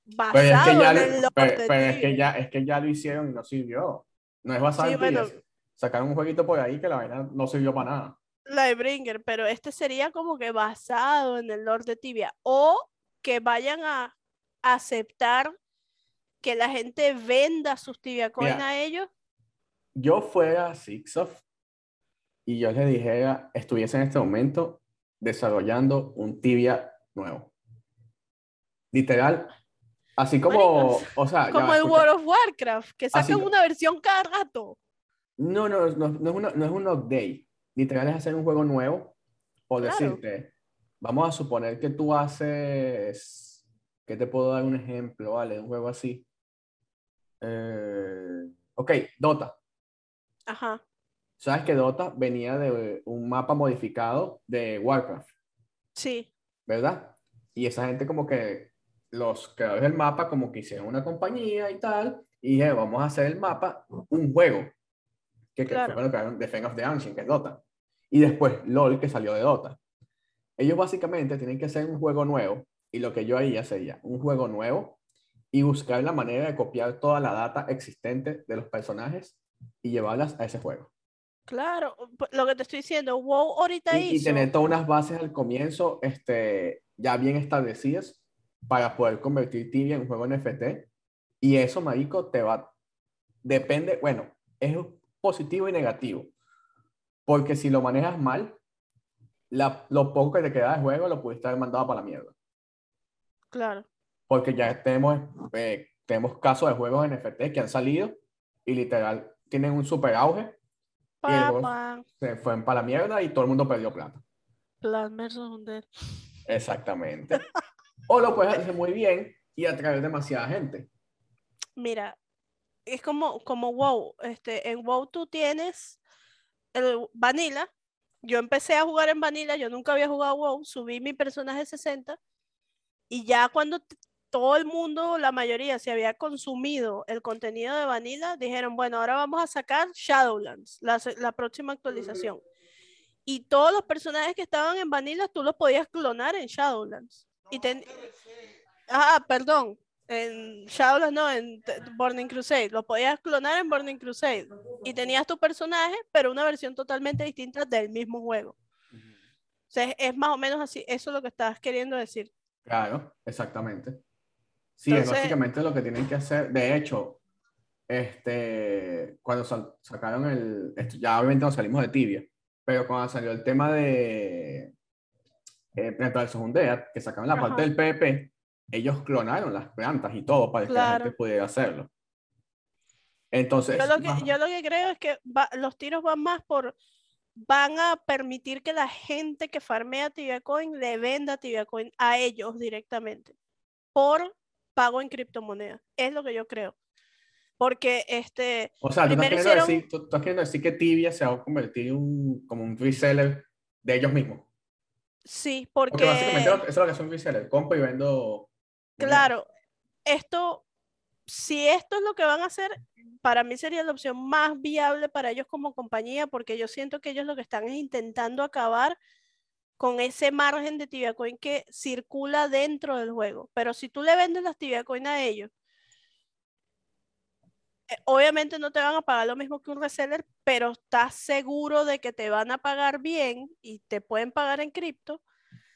que
basado
ya,
en
lo-
el
pero, es que ya, es que ya lo hicieron y no sirvió. No es basado
Sí,
en
bueno.
Sacaron un jueguito por ahí que la vaina no sirvió para nada.
Lightbringer, pero este sería como que basado en el Lord de Tibia. O que vayan a aceptar que la gente venda sus Tibia Coin
Mira.
a ellos.
Yo fuera Sixoft y yo les dijera, estuviese en este momento desarrollando un Tibia nuevo. Literal. Así como, o sea,
Como
va,
el. World of Warcraft, que sacan una versión cada rato.
No, no, no, no es, una- no es un update. Literal es hacer un juego nuevo o
Claro.
decirte, vamos a suponer que tú haces, que te puedo dar un ejemplo, ¿vale? Un juego así. Eh, ok, Dota.
Ajá,
Sabes que Dota venía de un mapa modificado de Warcraft,
sí,
¿verdad? Y esa gente como que los creadores del mapa como que hicieron una compañía y tal, y dijeron, vamos a hacer el mapa un juego, que, que
Claro.
fue cuando crearon Defense of the Ancient, que es Dota. Y después LOL, que salió de Dota. Ellos básicamente tienen que hacer un juego nuevo, y lo que yo haría sería un juego nuevo y buscar la manera de copiar toda la data existente de los personajes y llevarlas a ese juego.
claro. Lo que te estoy diciendo, WoW ahorita
y, y
hizo.
tener todas unas bases al comienzo este, ya bien establecidas para poder convertir Tibia en un juego NFT. Y eso, marico, te va... Depende, bueno, es positivo y negativo. Porque si lo manejas mal, la- lo poco que te queda de juego lo pudiste haber mandado para la mierda.
Claro,
Porque ya tenemos, eh, tenemos casos de juegos NFT que han salido y literal tienen un super auge, Y el juego-
papá.
se fueron para la mierda y todo el mundo perdió plata.
Vs. Undead.
Exactamente. O lo puedes hacer muy bien y atraer demasiada gente.
Mira, es como, como WoW. Este, en WoW tú tienes el Vanilla. Yo empecé a jugar en Vanilla, yo nunca había jugado WoW, subí mi personaje 60 y ya cuando todo el mundo, la mayoría, se había consumido el contenido de Vanilla, dijeron, bueno, ahora vamos a sacar Shadowlands, la, la próxima actualización. Y todos los personajes que estaban en Vanilla, tú los podías clonar en Shadowlands. Y ten- Ah, perdón. En Shadowlands no, en Burning Crusade. Lo podías clonar en Burning Crusade. Y tenías tu personaje, pero una versión totalmente distinta del mismo juego. O sea, es, es más o menos así. Eso es lo que estabas queriendo decir.
Claro, exactamente. Sí, es
Entonces-
básicamente lo que tienen que hacer. De hecho, este, cuando sal- sacaron el, esto, ya obviamente nos salimos de tibia, pero cuando salió el tema de eh, Segundea, que sacaron la parte
Ajá.
del PvP, ellos clonaron las plantas y todo para que la gente
Claro.
pudiera hacerlo. Entonces,
Yo lo que,
más-
yo lo que creo es que va- los tiros van más por. Van a permitir que la gente que farmea Tibia Coin le venda Tibia Coin a ellos directamente. Por pago en criptomonedas. Es lo que yo creo. Porque este.
O sea, tú estás,
hicieron-
decir, tú, tú estás queriendo decir que Tibia se va a convertir en un, como un reseller de ellos mismos.
Sí,
Porque
porque.
básicamente eso es lo que es un reseller. Compro y vendo.
Claro, esto, si esto es lo que van a hacer, para mí sería la opción más viable para ellos como compañía, porque yo siento que ellos lo que están es intentando acabar con ese margen de Tibia Coin que circula dentro del juego. Pero si tú le vendes las Tibia Coin a ellos, eh, obviamente no te van a pagar lo mismo que un reseller, pero estás seguro de que te van a pagar bien y te pueden pagar en cripto.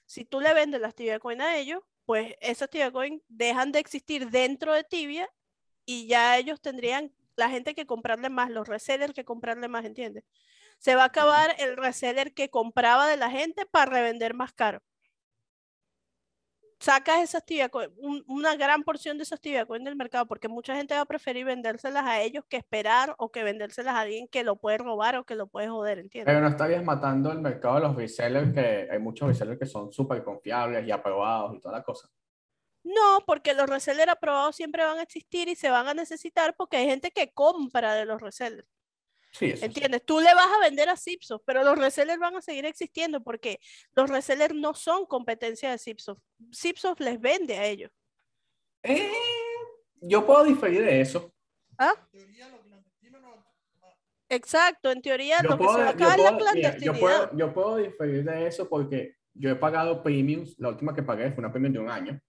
Si tú le vendes las Tibia Coin a ellos, pues esas Tibia Coin dejan de existir dentro de Tibia y ya ellos tendrían la gente que comprarle más, los resellers que comprarle más, ¿entiendes? Se va a acabar el reseller que compraba de la gente para revender más caro. Sacas esas tibia una gran porción de esas tibia del mercado, porque mucha gente va a preferir vendérselas a ellos que esperar o que vendérselas a alguien que lo puede robar o que lo puede joder, ¿entiendes?
Pero no estarías matando el mercado de los resellers, que hay muchos resellers que son súper confiables y aprobados y toda la cosa.
No, porque los resellers aprobados siempre van a existir y se van a necesitar porque hay gente que compra de los resellers.
Sí, eso
¿Entiendes? Tú le vas a vender a Zipsoft, pero los resellers van a seguir existiendo porque los resellers no son competencia de Zipsoft. Zipsoft les vende a ellos.
Eh, yo puedo diferir de eso.
¿Ah? Exacto, en teoría
yo
lo
puedo,
que se va a acabar
yo
la
puedo, mira,
clandestinidad.
yo, puedo, yo puedo diferir de eso porque yo he pagado premiums, la última que pagué fue una premium de un año,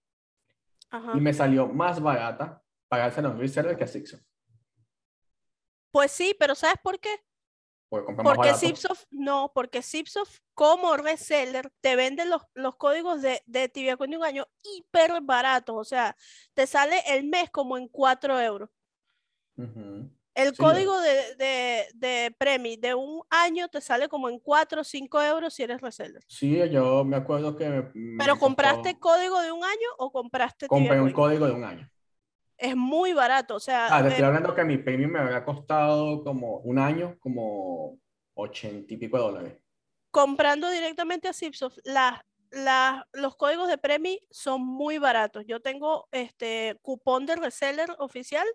Ajá.
y me salió más barata pagarse a los resellers que a Zipsoft.
Pues sí, pero ¿sabes por qué?
Porque.
Zipsoft, no, porque Zipsoft como reseller te vende los, los códigos de, de Tibia Coin de un año hiper baratos. O sea, te sale el mes como en 4 euros. El
Sí.
código de, de, de Premi de un año te sale como en 4 o 5 euros si eres reseller.
Sí, yo me acuerdo que me- me
Pero
costó-
compraste código de un año o compraste
compré
Tibia
un código de un año.
Es muy barato. O sea,
Ah, te estoy hablando que mi premium me había costado como un año, como ochenta y pico de dólares.
comprando directamente a Zipsoft, las, las- los códigos de Premi son muy baratos. Yo tengo este cupón de reseller oficial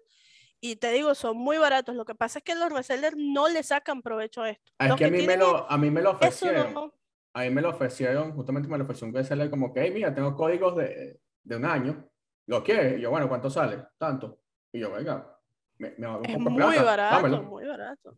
y te digo, son muy baratos. Lo que pasa es que los resellers no le sacan provecho a esto.
Ah, Es
Los
que a mí, me lo, a mí me lo ofrecieron.
no-
A mí me lo ofrecieron, justamente me lo ofreció un reseller como que, hey, mira, tengo códigos de, de un año. ¿Lo quieres? Y yo, bueno, ¿cuánto sale? Tanto. Y yo, venga, me, me
es muy
plata,
barato,
dámelo.
muy barato.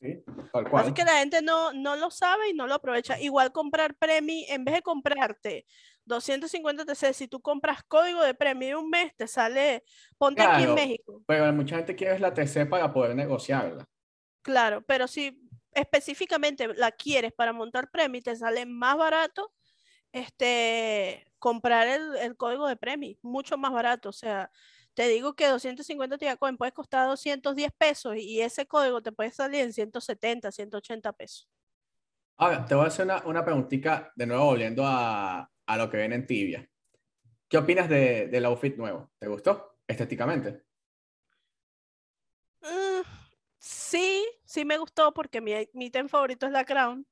Sí, tal
Lo que
cual.
la gente no, no lo sabe y no lo aprovecha. Igual comprar Premi, en vez de comprarte 250 TC, si tú compras código de Premi de un mes, te sale, ponte aquí en. México.
Pero mucha gente quiere la TC para poder negociarla.
Claro, pero si específicamente la quieres para montar Premi, te sale más barato este, comprar el, el código de Premi, mucho más barato. O sea, te digo que 250 Tiacoin puede costar 210 pesos y ese código te puede salir en 170, 180 pesos.
Ahora, te voy a hacer una, una preguntita, de nuevo volviendo a, a lo que viene en Tibia. ¿Qué opinas de, del outfit nuevo? ¿Te gustó estéticamente?
Mm, sí, sí me gustó porque mi, mi favorito es la Crown.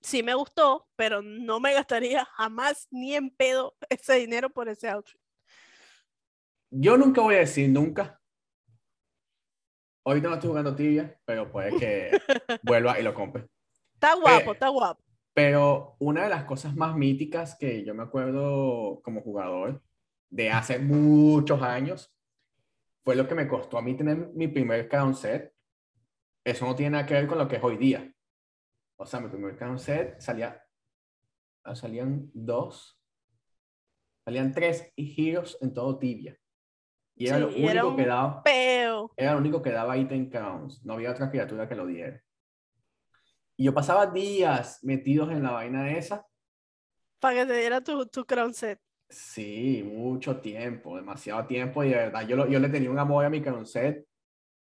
Sí me gustó, pero no me gastaría jamás ni en pedo ese dinero por ese outfit.
Yo nunca voy a decir nunca. Ahorita no estoy jugando Tibia, pero puede que vuelva y lo compre.
Está guapo,
Eh,
está guapo.
Pero una de las cosas más míticas que yo me acuerdo como jugador de hace muchos años fue lo que me costó a mí tener mi primer crown set. Eso no tiene nada que ver con lo que es hoy día. O sea, mi primer crown set salía, ah, salían dos, salían tres giros en todo tibia. Y era
Sí,
lo
y era
único que
un
daba,
Peo.
era lo único que daba item crowns. No había otra criatura que lo diera. Y yo pasaba días metidos en la vaina esa
Para que te diera tu, tu crown set.
Sí, mucho tiempo, demasiado tiempo y de verdad yo, lo- yo le tenía un amor a mi crown set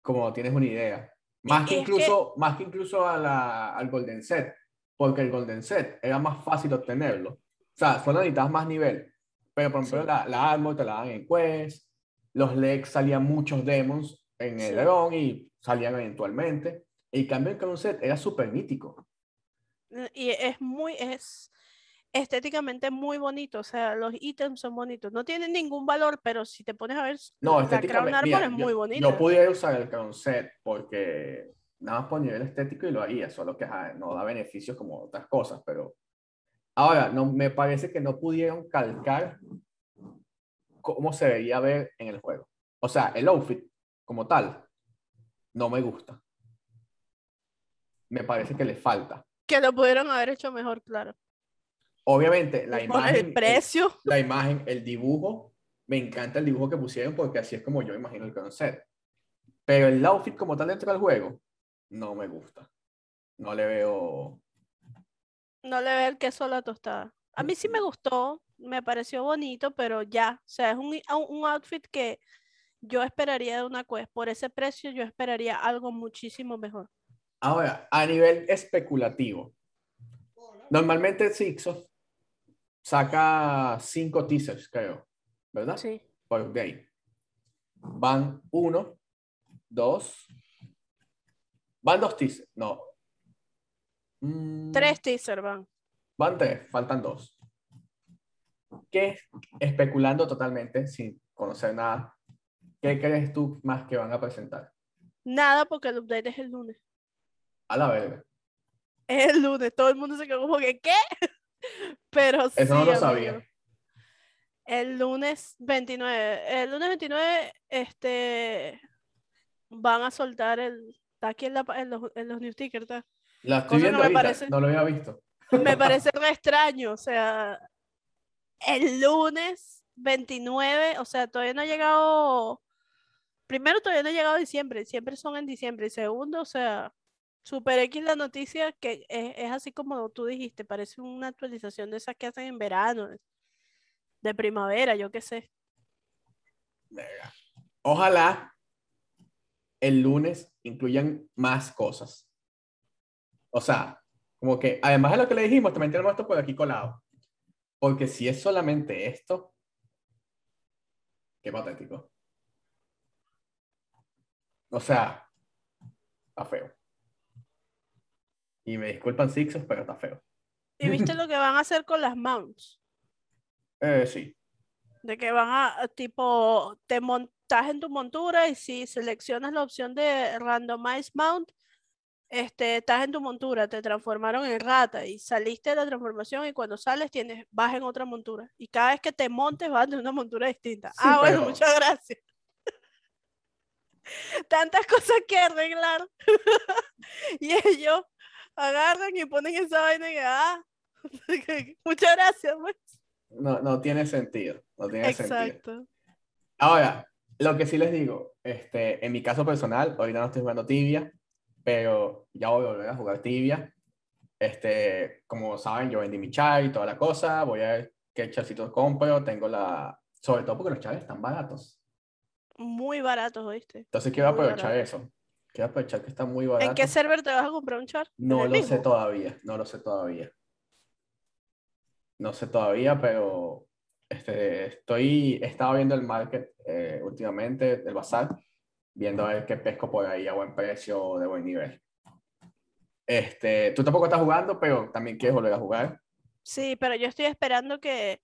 como tienes una idea. Más que
es que-
incluso, más que incluso a la, al Golden Set, porque el Golden Set era más fácil obtenerlo. O sea, solo necesitabas más nivel. Pero por ejemplo,
Sí.
la, la Armor te la daban en Quest, los Legs salían muchos demons en el
Sí.
Dragón y salían eventualmente. En cambio, el crown set era súper mítico.
Y es muy, es estéticamente muy bonito. O sea, los ítems son bonitos. No tienen ningún valor, pero si te pones a ver,
No,
la Crown Armor
mira,
es muy
yo,
bonita.
yo pudiera usar el crown set porque nada más por nivel estético y lo haría, solo que no da beneficios como otras cosas, pero ahora no me parece que no pudieron calcar cómo se debería ver en el juego. O sea, el outfit como tal no me gusta. Me parece que le falta.
Que lo pudieron haber hecho mejor, claro.
Obviamente, la imagen,
el precio.
la imagen, el dibujo, me encanta el dibujo que pusieron porque así es como yo imagino el concept. Pero el outfit como tal dentro del juego, no me gusta. No le veo...
No le ve el queso a la tostada. A mí sí me gustó, me pareció bonito, pero ya, o sea, es un, un outfit que yo esperaría de una Quest. Por ese precio, yo esperaría algo muchísimo mejor.
Ahora, a nivel especulativo, normalmente Sixo saca cinco teasers, creo, ¿verdad?
Sí.
Por day. Van uno, dos, van dos teasers, no. Mm,
Tres teasers van.
Van tres, faltan dos. ¿Qué, especulando totalmente, sin conocer nada, qué crees tú más que van a presentar?
Nada, porque el update es el lunes.
A la verga.
Es el lunes. Todo el mundo se quedó como que, ¿qué? Pero sí.
Eso no lo
amigo.
sabía.
El lunes 29. El lunes 29, este. Van a soltar el. Está aquí en, la, en los, en los news tickers, ¿tá?
La estoy viendo
me
ahorita,
parece-
no lo había visto.
Me parece re extraño. O sea, el lunes 29, o sea, todavía no ha llegado. Primero, todavía no ha llegado diciembre. Siempre son en diciembre. Y segundo, o sea, Super X la noticia que es, es así como tú dijiste. Parece una actualización de esas que hacen en verano, de- primavera, yo qué sé.
Verga. Ojalá el lunes incluyan más cosas. O sea, como que además de lo que le dijimos, también tenemos esto por aquí colado. Porque si es solamente esto, qué patético. O sea, está feo. Y me disculpan Sixos, pero está feo.
¿Y viste lo que van a hacer con las mounts?
Eh, sí.
De que van a, tipo, te montas en tu montura y si seleccionas la opción de randomize mount, este, estás en tu montura, te transformaron en rata y saliste de la transformación y cuando sales tienes, vas en otra montura. Y cada vez que te montes vas de una montura distinta.
Sí,
ah, bueno,
pero-
muchas gracias. Tantas cosas que arreglar. y ellos agarran y ponen esa vaina y ah, muchas gracias. pues.
No, no tiene sentido. No tiene sentido.
Exacto.
Ahora, lo que sí les digo, este, en mi caso personal, ahorita no estoy jugando tibia, pero ya voy a volver a jugar tibia. Este, como saben, yo vendí mi char y toda la cosa, voy a ver qué charcitos compro, tengo la, sobre todo porque los chaves están baratos.
Muy baratos, ¿oíste?
Entonces quiero
Muy
aprovechar
barato.
eso. Quiero aprovechar que está muy
¿En
barato.
qué server te vas a comprar un char? ¿En
No lo sé
mismo?
todavía, no lo sé todavía. No sé todavía, pero este, estoy, he estado viendo el market eh, últimamente, el bazar, viendo a ver qué pesco por ahí a buen precio o de buen nivel. Este, tú tampoco estás jugando, pero también quieres volver a jugar.
Sí, pero yo estoy esperando que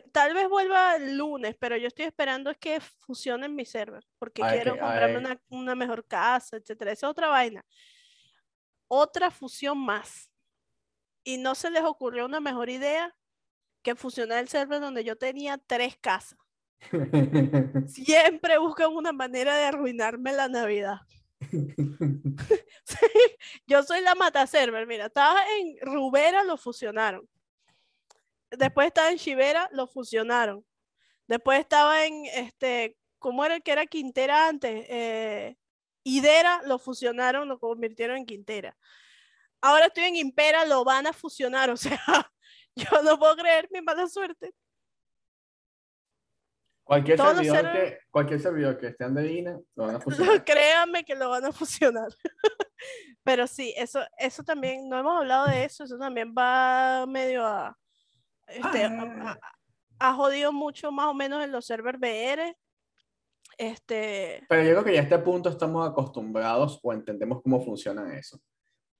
tal vez vuelva el lunes, pero yo estoy esperando es que fusionen mi server, porque
Ay,
quiero
que-
comprarme una, una mejor casa, etcétera. Esa es otra vaina. Otra fusión más. Y no se les ocurrió una mejor idea que fusionar el server donde yo tenía tres casas. Siempre buscan una manera de arruinarme la Navidad. Sí, yo soy la mata server, mira, estaba en Rubera, lo fusionaron. Después estaba en Chivera, lo fusionaron. Después estaba en, este, ¿cómo era el que era Quintera antes? Eh, Idera, lo fusionaron, lo convirtieron en Quintera. Ahora estoy en Impera, lo van a fusionar, o sea, yo no puedo creer mi mala suerte.
cualquier, servidor que, cualquier servidor que esté andina, lo van a fusionar.
Créanme que lo van a fusionar. Pero sí, eso, eso también, no hemos hablado de eso, eso también va medio a, este,
Ah.
a- ha jodido mucho más o menos en los servers VR. Este,
Pero yo creo que ya a este punto estamos acostumbrados o entendemos cómo funciona eso.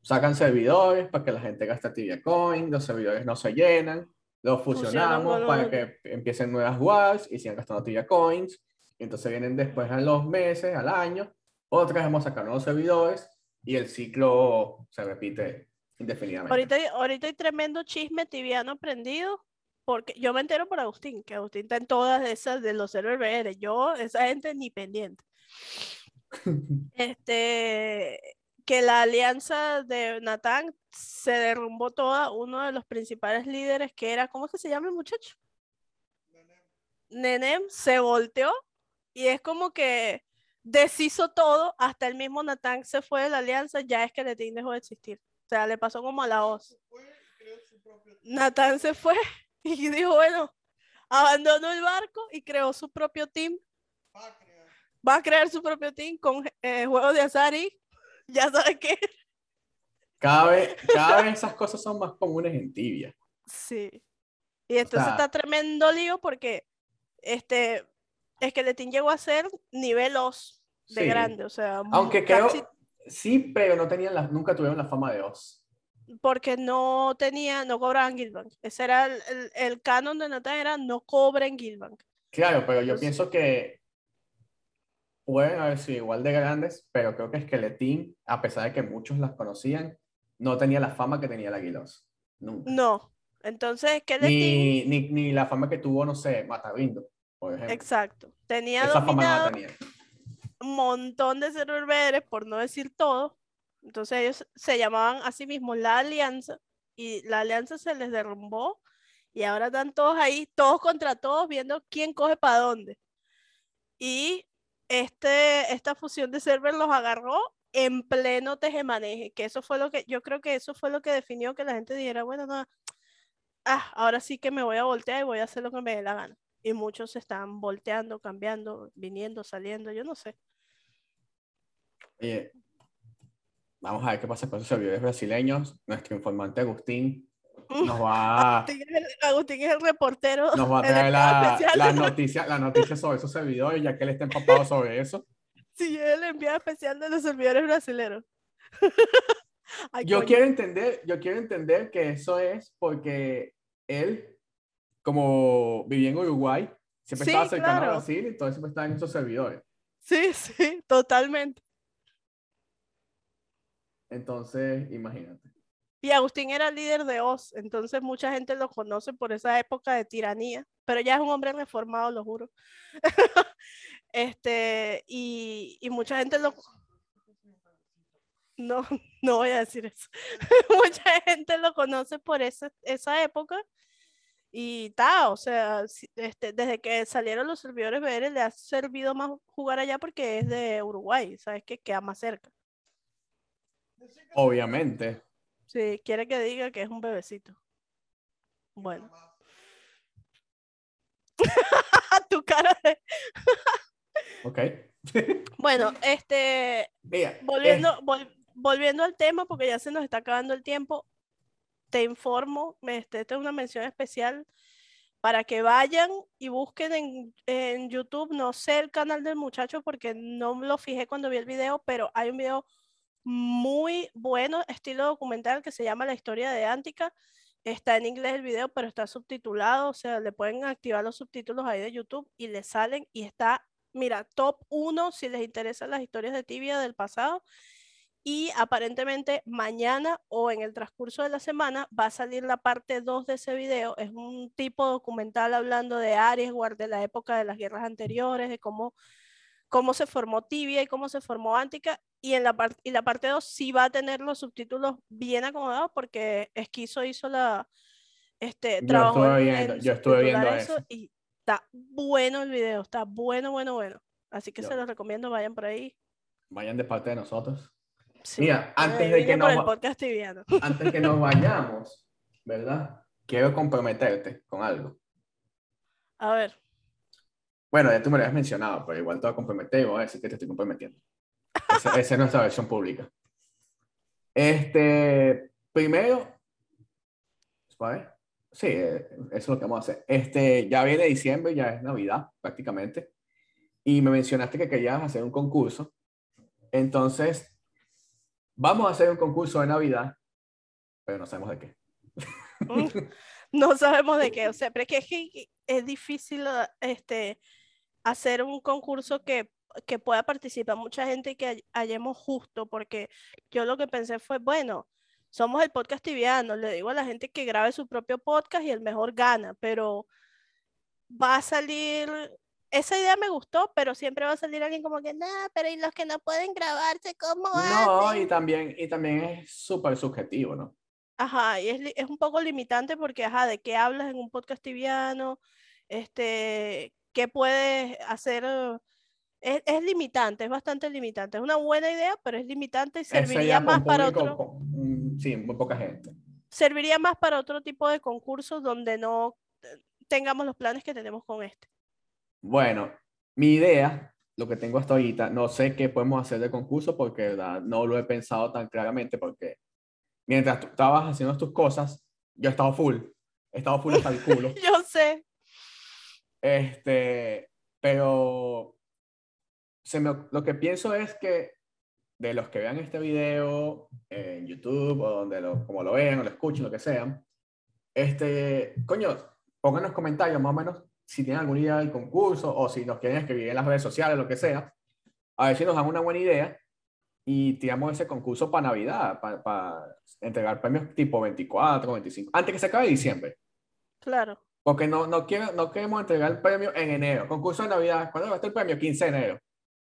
Sacan servidores para que la gente gaste Tibia Coin, los servidores no se llenan, los fusionamos
con
para
los-
que empiecen nuevas wars y sigan gastando Tibia Coins. Y entonces vienen después a los meses, al año, otra vez vamos a sacar nuevos servidores y el ciclo se repite indefinidamente.
ahorita, hay- ahorita hay tremendo chisme tibiano prendido, porque yo me entero por Agustín, que Agustín está en todas esas de los VR. Yo, esa gente ni pendiente. este, que la alianza de Natán se derrumbó toda, uno de los principales líderes que era, ¿cómo es que se llama el muchacho? Nenem se volteó y es como que deshizo todo, hasta el mismo Natán se fue de la alianza, ya es que Letín dejó de existir. O sea, le pasó como a la voz. Natán se fue y dijo, bueno, abandonó el barco y creó su propio team
va a crear.
va a crear su propio team con eh, juegos de azar y ya sabes qué.
Cada vez, cada vez esas cosas son más comunes en tibia.
Sí. Y entonces
sea-
está tremendo lío porque este Skeleton llegó a ser nivel os de
Sí.
grande, o sea,
Aunque creo,
casi-
sí, pero no tenían la, nunca tuvieron la fama de Oz.
porque no tenía, no cobraban Guildbank. Ese era el, el, el canon de Nathan era no cobren Guildbank.
Claro, pero yo
Pues-
pienso que pueden haber sido igual de grandes, pero creo que Skeletín, a pesar de que muchos las conocían, no tenía la fama que tenía la Guilos. Nunca.
No. Entonces Skeleton,
Ni, ni, ni la fama que tuvo, no sé, Matavindo, por ejemplo.
exacto, tenía
Esa fama no
dominado
la tenía.
Montón de servidores, por no decir todo. Entonces ellos se llamaban a sí mismos la Alianza y la Alianza se les derrumbó y ahora están todos ahí, todos contra todos, viendo quién coge para dónde. Y este, esta fusión de server los agarró en pleno tejemaneje, que eso fue lo que, yo creo que eso fue lo que definió que la gente dijera, bueno, no, ah, ahora sí que me voy a voltear y voy a hacer lo que me dé la gana. Y muchos se están volteando, cambiando, viniendo, saliendo, yo no sé.
Oye, vamos a ver qué pasa con esos servidores brasileños. Nuestro informante Agustín nos va,
Agustín es el, Agustín es el reportero.
nos va a traer
enviado
la,
especial
la noticia, sobre esos servidores, ya que él está empapado sobre eso.
Sí, es el enviado especial de los servidores brasileños. Ay,
Yo
coño.
quiero entender, yo quiero entender que eso es porque él, como vivía en Uruguay, siempre
Sí,
estaba cercano a
claro.
Brasil y entonces siempre estaba en esos servidores.
Sí, sí, totalmente.
Entonces, imagínate.
Y Agustín era líder de Oz, entonces mucha gente lo conoce por esa época de tiranía, pero ya es un hombre reformado, lo juro. este, y, y mucha gente lo... No, no voy a decir eso. mucha gente lo conoce por esa, esa época y ta, o sea, este, desde que salieron los servidores BR le ha servido más jugar allá porque es de Uruguay, ¿sabes? Que queda más cerca.
Obviamente.
Si quiere que diga que es un bebecito. Bueno. tu cara de...
Ok.
Bueno, este,
Mira,
volviendo,
eh,
vol- volviendo al tema, porque ya se nos está acabando el tiempo, te informo, este, esta es una mención especial para que vayan y busquen en, en YouTube, no sé el canal del muchacho porque no lo fijé cuando vi el video, pero hay un video muy bueno, estilo documental, que se llama La historia de Antica. Está en inglés el video, pero está subtitulado, o sea, le pueden activar los subtítulos ahí de YouTube y le salen y está, mira, top 1 si les interesan las historias de Tibia del pasado. Y aparentemente mañana o en el transcurso de la semana va a salir la parte 2 de ese video. Es un tipo documental hablando de Aries, de la época de las guerras anteriores, de cómo, cómo se formó Tibia y cómo se formó Antica. Y, en la, y la parte 2 sí va a tener los subtítulos bien acomodados porque Esquizo hizo la... Este,
Yo
trabajó
estuve
en-
viendo-
en
yo estuve viendo
subtitular
eso.
y está bueno el video, está bueno, bueno, bueno. Así que
Yo-
se los recomiendo, vayan por ahí.
vayan de parte de nosotros.
Sí,
Mira, antes de que nos. Antes que nos vayamos, ¿verdad? Quiero comprometerte con algo.
A ver,
Bueno, ya tú me lo habías mencionado, pero igual te voy a comprometer y voy a decir que te estoy comprometiendo. Esa, esa es nuestra versión pública. Este, primero, ¿vale? Sí, eh, eso es lo que vamos a hacer. Este, ya viene diciembre, ya es Navidad prácticamente, y me mencionaste que querías hacer un concurso. Entonces, vamos a hacer un concurso de Navidad, pero no sabemos de qué.
mm, no sabemos de qué, o sea, pero es que es, difícil este, hacer un concurso que, que pueda participar mucha gente y que hallemos justo, porque yo lo que pensé fue, bueno, somos el podcast tibiano, le digo a la gente que grabe su propio podcast y el mejor gana, pero va a salir, esa idea me gustó, pero siempre va a salir alguien como que, nah, pero ¿y los que no pueden grabarse, cómo
No,
hacen?".
y también, y también es súper subjetivo, ¿no?
Ajá, y es, es un poco limitante porque, ajá, ¿de qué hablas en un podcast tibiano? Este, ¿qué puedes hacer? eh, Es, es limitante, es bastante limitante. Es una buena idea, pero es limitante y serviría más para
público,
otro,
con- mm, sí, muy poca gente.
serviría más para otro tipo de concursos donde no eh, tengamos los planes que tenemos con este.
Bueno, mi idea lo que tengo hasta ahorita. No sé qué podemos hacer de concurso porque ¿verdad? no lo he pensado tan claramente porque mientras tú estabas haciendo tus cosas, yo he estado full. He estado full hasta el culo.
Yo sé.
Este, pero se me, lo que pienso es que de los que vean este video en YouTube o donde lo, como lo vean o lo escuchen, lo que sean, este, coño, pongan los comentarios más o menos si tienen alguna idea del concurso o si nos quieren escribir en las redes sociales, lo que sea, a ver si nos dan una buena idea y tiramos ese concurso para Navidad, para, entregar premios tipo 24, 25, antes que se acabe diciembre.
Claro.
Porque no, no, quiero, no queremos entregar el premio en enero. Concurso de Navidad, ¿cuándo va a estar el premio? 15 de enero.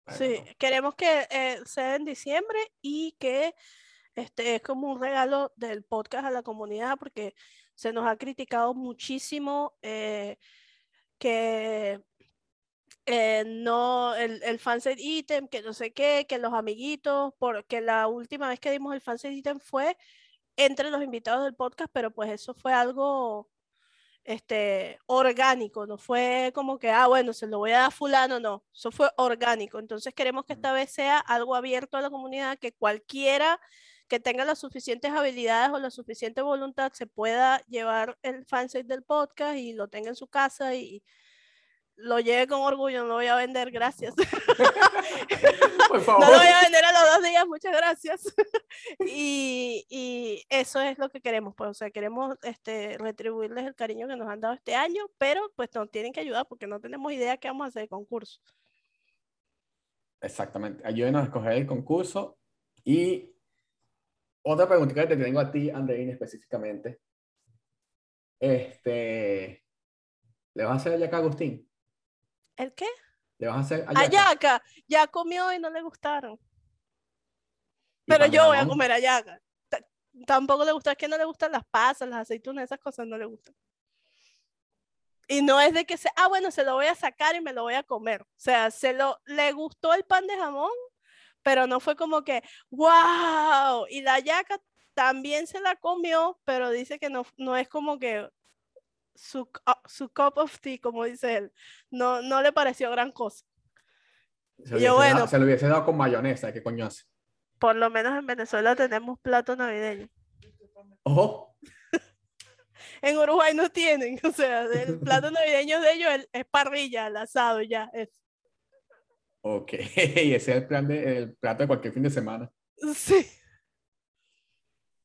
Sí, queremos que eh, sea en diciembre y que este es como un regalo del podcast a la comunidad porque se nos ha criticado muchísimo eh, que eh, no, el, el fanset item, que no sé qué, que los amiguitos, porque la última vez que dimos el fanset item fue entre los invitados del podcast, pero pues eso fue algo este, orgánico, no fue como que, ah, bueno, se lo voy a dar a fulano, no, eso fue orgánico. Entonces queremos que esta vez sea algo abierto a la comunidad, que cualquiera que tenga las suficientes habilidades o la suficiente voluntad se pueda llevar el fanset del podcast y lo tenga en su casa y lo lleve con orgullo, no lo voy a vender, gracias.
Por favor.
No lo voy a vender a los dos días, muchas gracias. y, y, eso es lo que queremos, pues, o sea, queremos este, retribuirles el cariño que nos han dado este año, pero pues nos tienen que ayudar porque no tenemos idea qué vamos a hacer de concurso.
Exactamente, ayúdenos a escoger el concurso y otra pregunta que te tengo a ti, Andreina, específicamente. Este, ¿le vas a hacer a Agustín?
¿El qué?
¿Le vas a hacer
ayaca? ayaca. Ya comió y no le gustaron. Pero yo voy a comer ayaca. Tampoco le gusta, es que no le gustan las pasas, las aceitunas, esas cosas no le gustan. Y no es de que se, ah, bueno, se lo voy a sacar y me lo voy a comer. O sea, se lo, le gustó el pan de jamón, pero no fue como que, wow. Y la yaca también se la comió, pero dice que no, no es como que su, ah, su cup of tea, como dice él. No, no le pareció gran cosa.
Se, yo, bueno, se lo hubiese dado con mayonesa, ¿qué coño hace?
Por lo menos en Venezuela tenemos plato navideño.
Ojo.
en Uruguay no tienen, o sea, el plato navideño de ellos es, parrilla, el asado ya. Es.
Ok, ese es el, plan de, el plato de cualquier fin de semana.
Sí.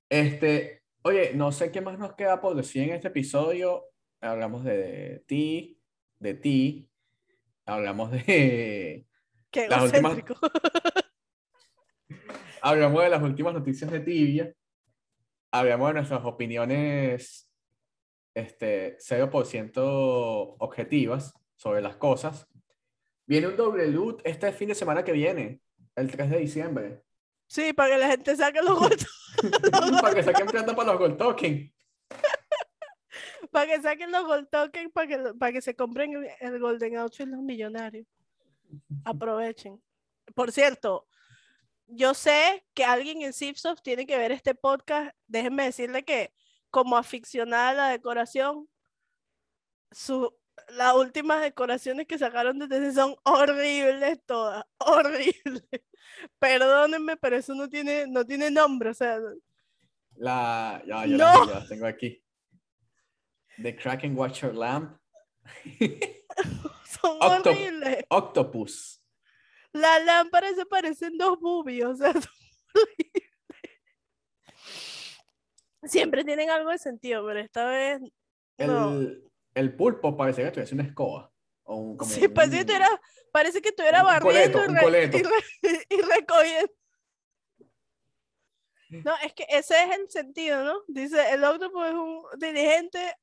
Este, oye, no sé qué más nos queda por decir en este episodio. Hablamos de ti, de ti, hablamos de...
Qué las últimas,
hablamos de las últimas noticias de Tibia, hablamos de nuestras opiniones este, 0% objetivas sobre las cosas. Viene un doble loot este fin de semana que viene, el 3 de diciembre.
Sí, para que la gente saque los gold
Para que saquen plata para los gold tokens.
Para que saquen los gold tokens, para que, para que se compren el Golden Outfit los millonarios. Aprovechen. Por cierto, yo sé que alguien en Zipsoft tiene que ver este podcast. Déjenme decirle que, como aficionada a la decoración, su, las últimas decoraciones que sacaron desde son horribles todas, horribles. Perdónenme, pero eso no tiene, no tiene nombre, o sea.
La, ya, yo no. tengo aquí. The Kraken Watcher Lamp.
son horribles.
Octopus.
La lámpara se parecen dos boobies, o sea, Siempre tienen algo de sentido, pero esta vez.
El, el pulpo parece que estuviese una escoba. O un, como
sí, parece, que tuviera, parece que estuviera barriendo y, recogiendo. No, es que ese es el sentido, ¿no? Dice, el octopus es un dirigente,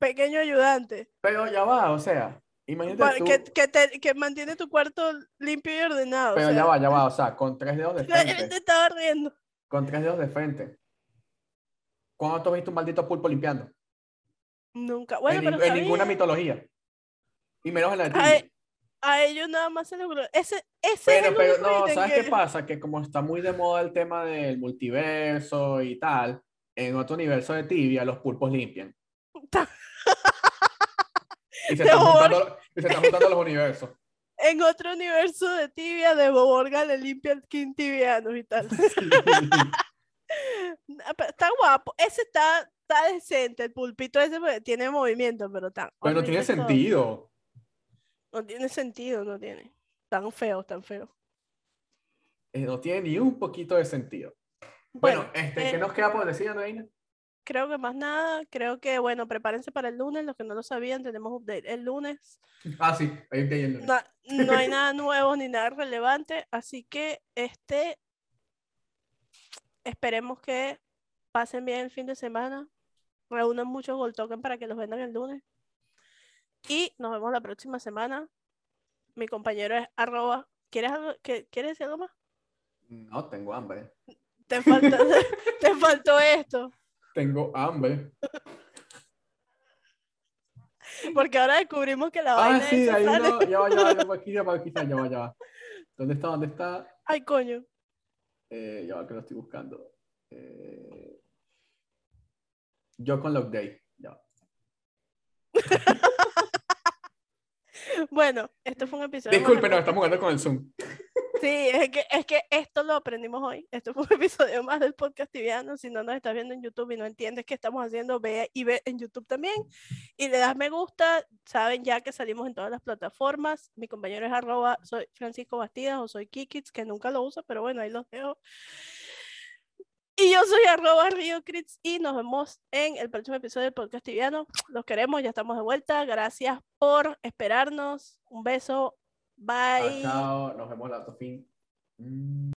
pequeño ayudante.
Pero ya va, o sea, Imagínate
tú, que, te, que, mantiene tu cuarto limpio y ordenado.
Pero ya va, ya va, o sea, con tres dedos de frente.
Gente estaba riendo.
Con tres dedos de frente. ¿Cuándo tú has visto un maldito pulpo limpiando?
Nunca. Bueno,
en,
pero
en ninguna mitología. Y menos en la
a, e, a ellos nada más se les Ese, ese
pero, es pero no, ¿sabes qué pasa? Que como está muy de moda el tema del multiverso y tal, en otro universo de tibia los pulpos limpian. Y se, están juntando, y se están juntando los universos.
en otro universo de tibia, de Boborga le limpia el skin tibiano y tal. Ah, Está guapo. Ese está, está decente. El pulpito ese pues, tiene movimiento, pero tan.
Pero no tiene sentido.
No tiene sentido, no tiene. Tan feo, tan feo.
Eh, No tiene ni un poquito de sentido. Bueno, este, ¿qué
eh,
nos queda por decir, Andreina?
Creo que más nada. Creo que, bueno, prepárense para el lunes. Los que no lo sabían, tenemos update el lunes.
Ah, sí, ahí está yendo.
Na- no hay nada nuevo ni nada relevante, así que este esperemos que pasen bien el fin de semana, reúnan muchos Gold Token para que los vendan el lunes y nos vemos la próxima semana. Mi compañero es arroba. ¿Quieres, algo, que- ¿quieres decir algo más?
No, tengo hambre.
Te faltó, te faltó esto,
Tengo hambre.
porque ahora descubrimos que la
Ah,
vaina
sí,
esa
ahí
sale-
no, ya va, ya va, ya va, aquí, ya va, aquí ya va, ya va. ¿Dónde está? ¿Dónde está?
Ay, coño.
Eh, ya va, que lo estoy buscando. Eh, yo con la update. Ya va.
Bueno, esto fue un episodio.
Disculpen, nos estamos jugando con el Zoom.
Sí, es que, es que esto lo aprendimos hoy. Esto fue un episodio más del podcast tibiano. Si no nos estás viendo en YouTube y no entiendes qué estamos haciendo, ve y ve en YouTube también. Y le das me gusta. Saben ya que salimos en todas las plataformas. Mi compañero es arroba, soy Francisco Bastidas o soy Kikits, que nunca lo uso, pero bueno, ahí los dejo. Y yo soy arroba Río Crits y nos vemos en el próximo episodio del podcast tibiano. Los queremos, ya estamos de vuelta. Gracias por esperarnos. Un beso. Bye.
Chao, chao, nos vemos la fin. Mm.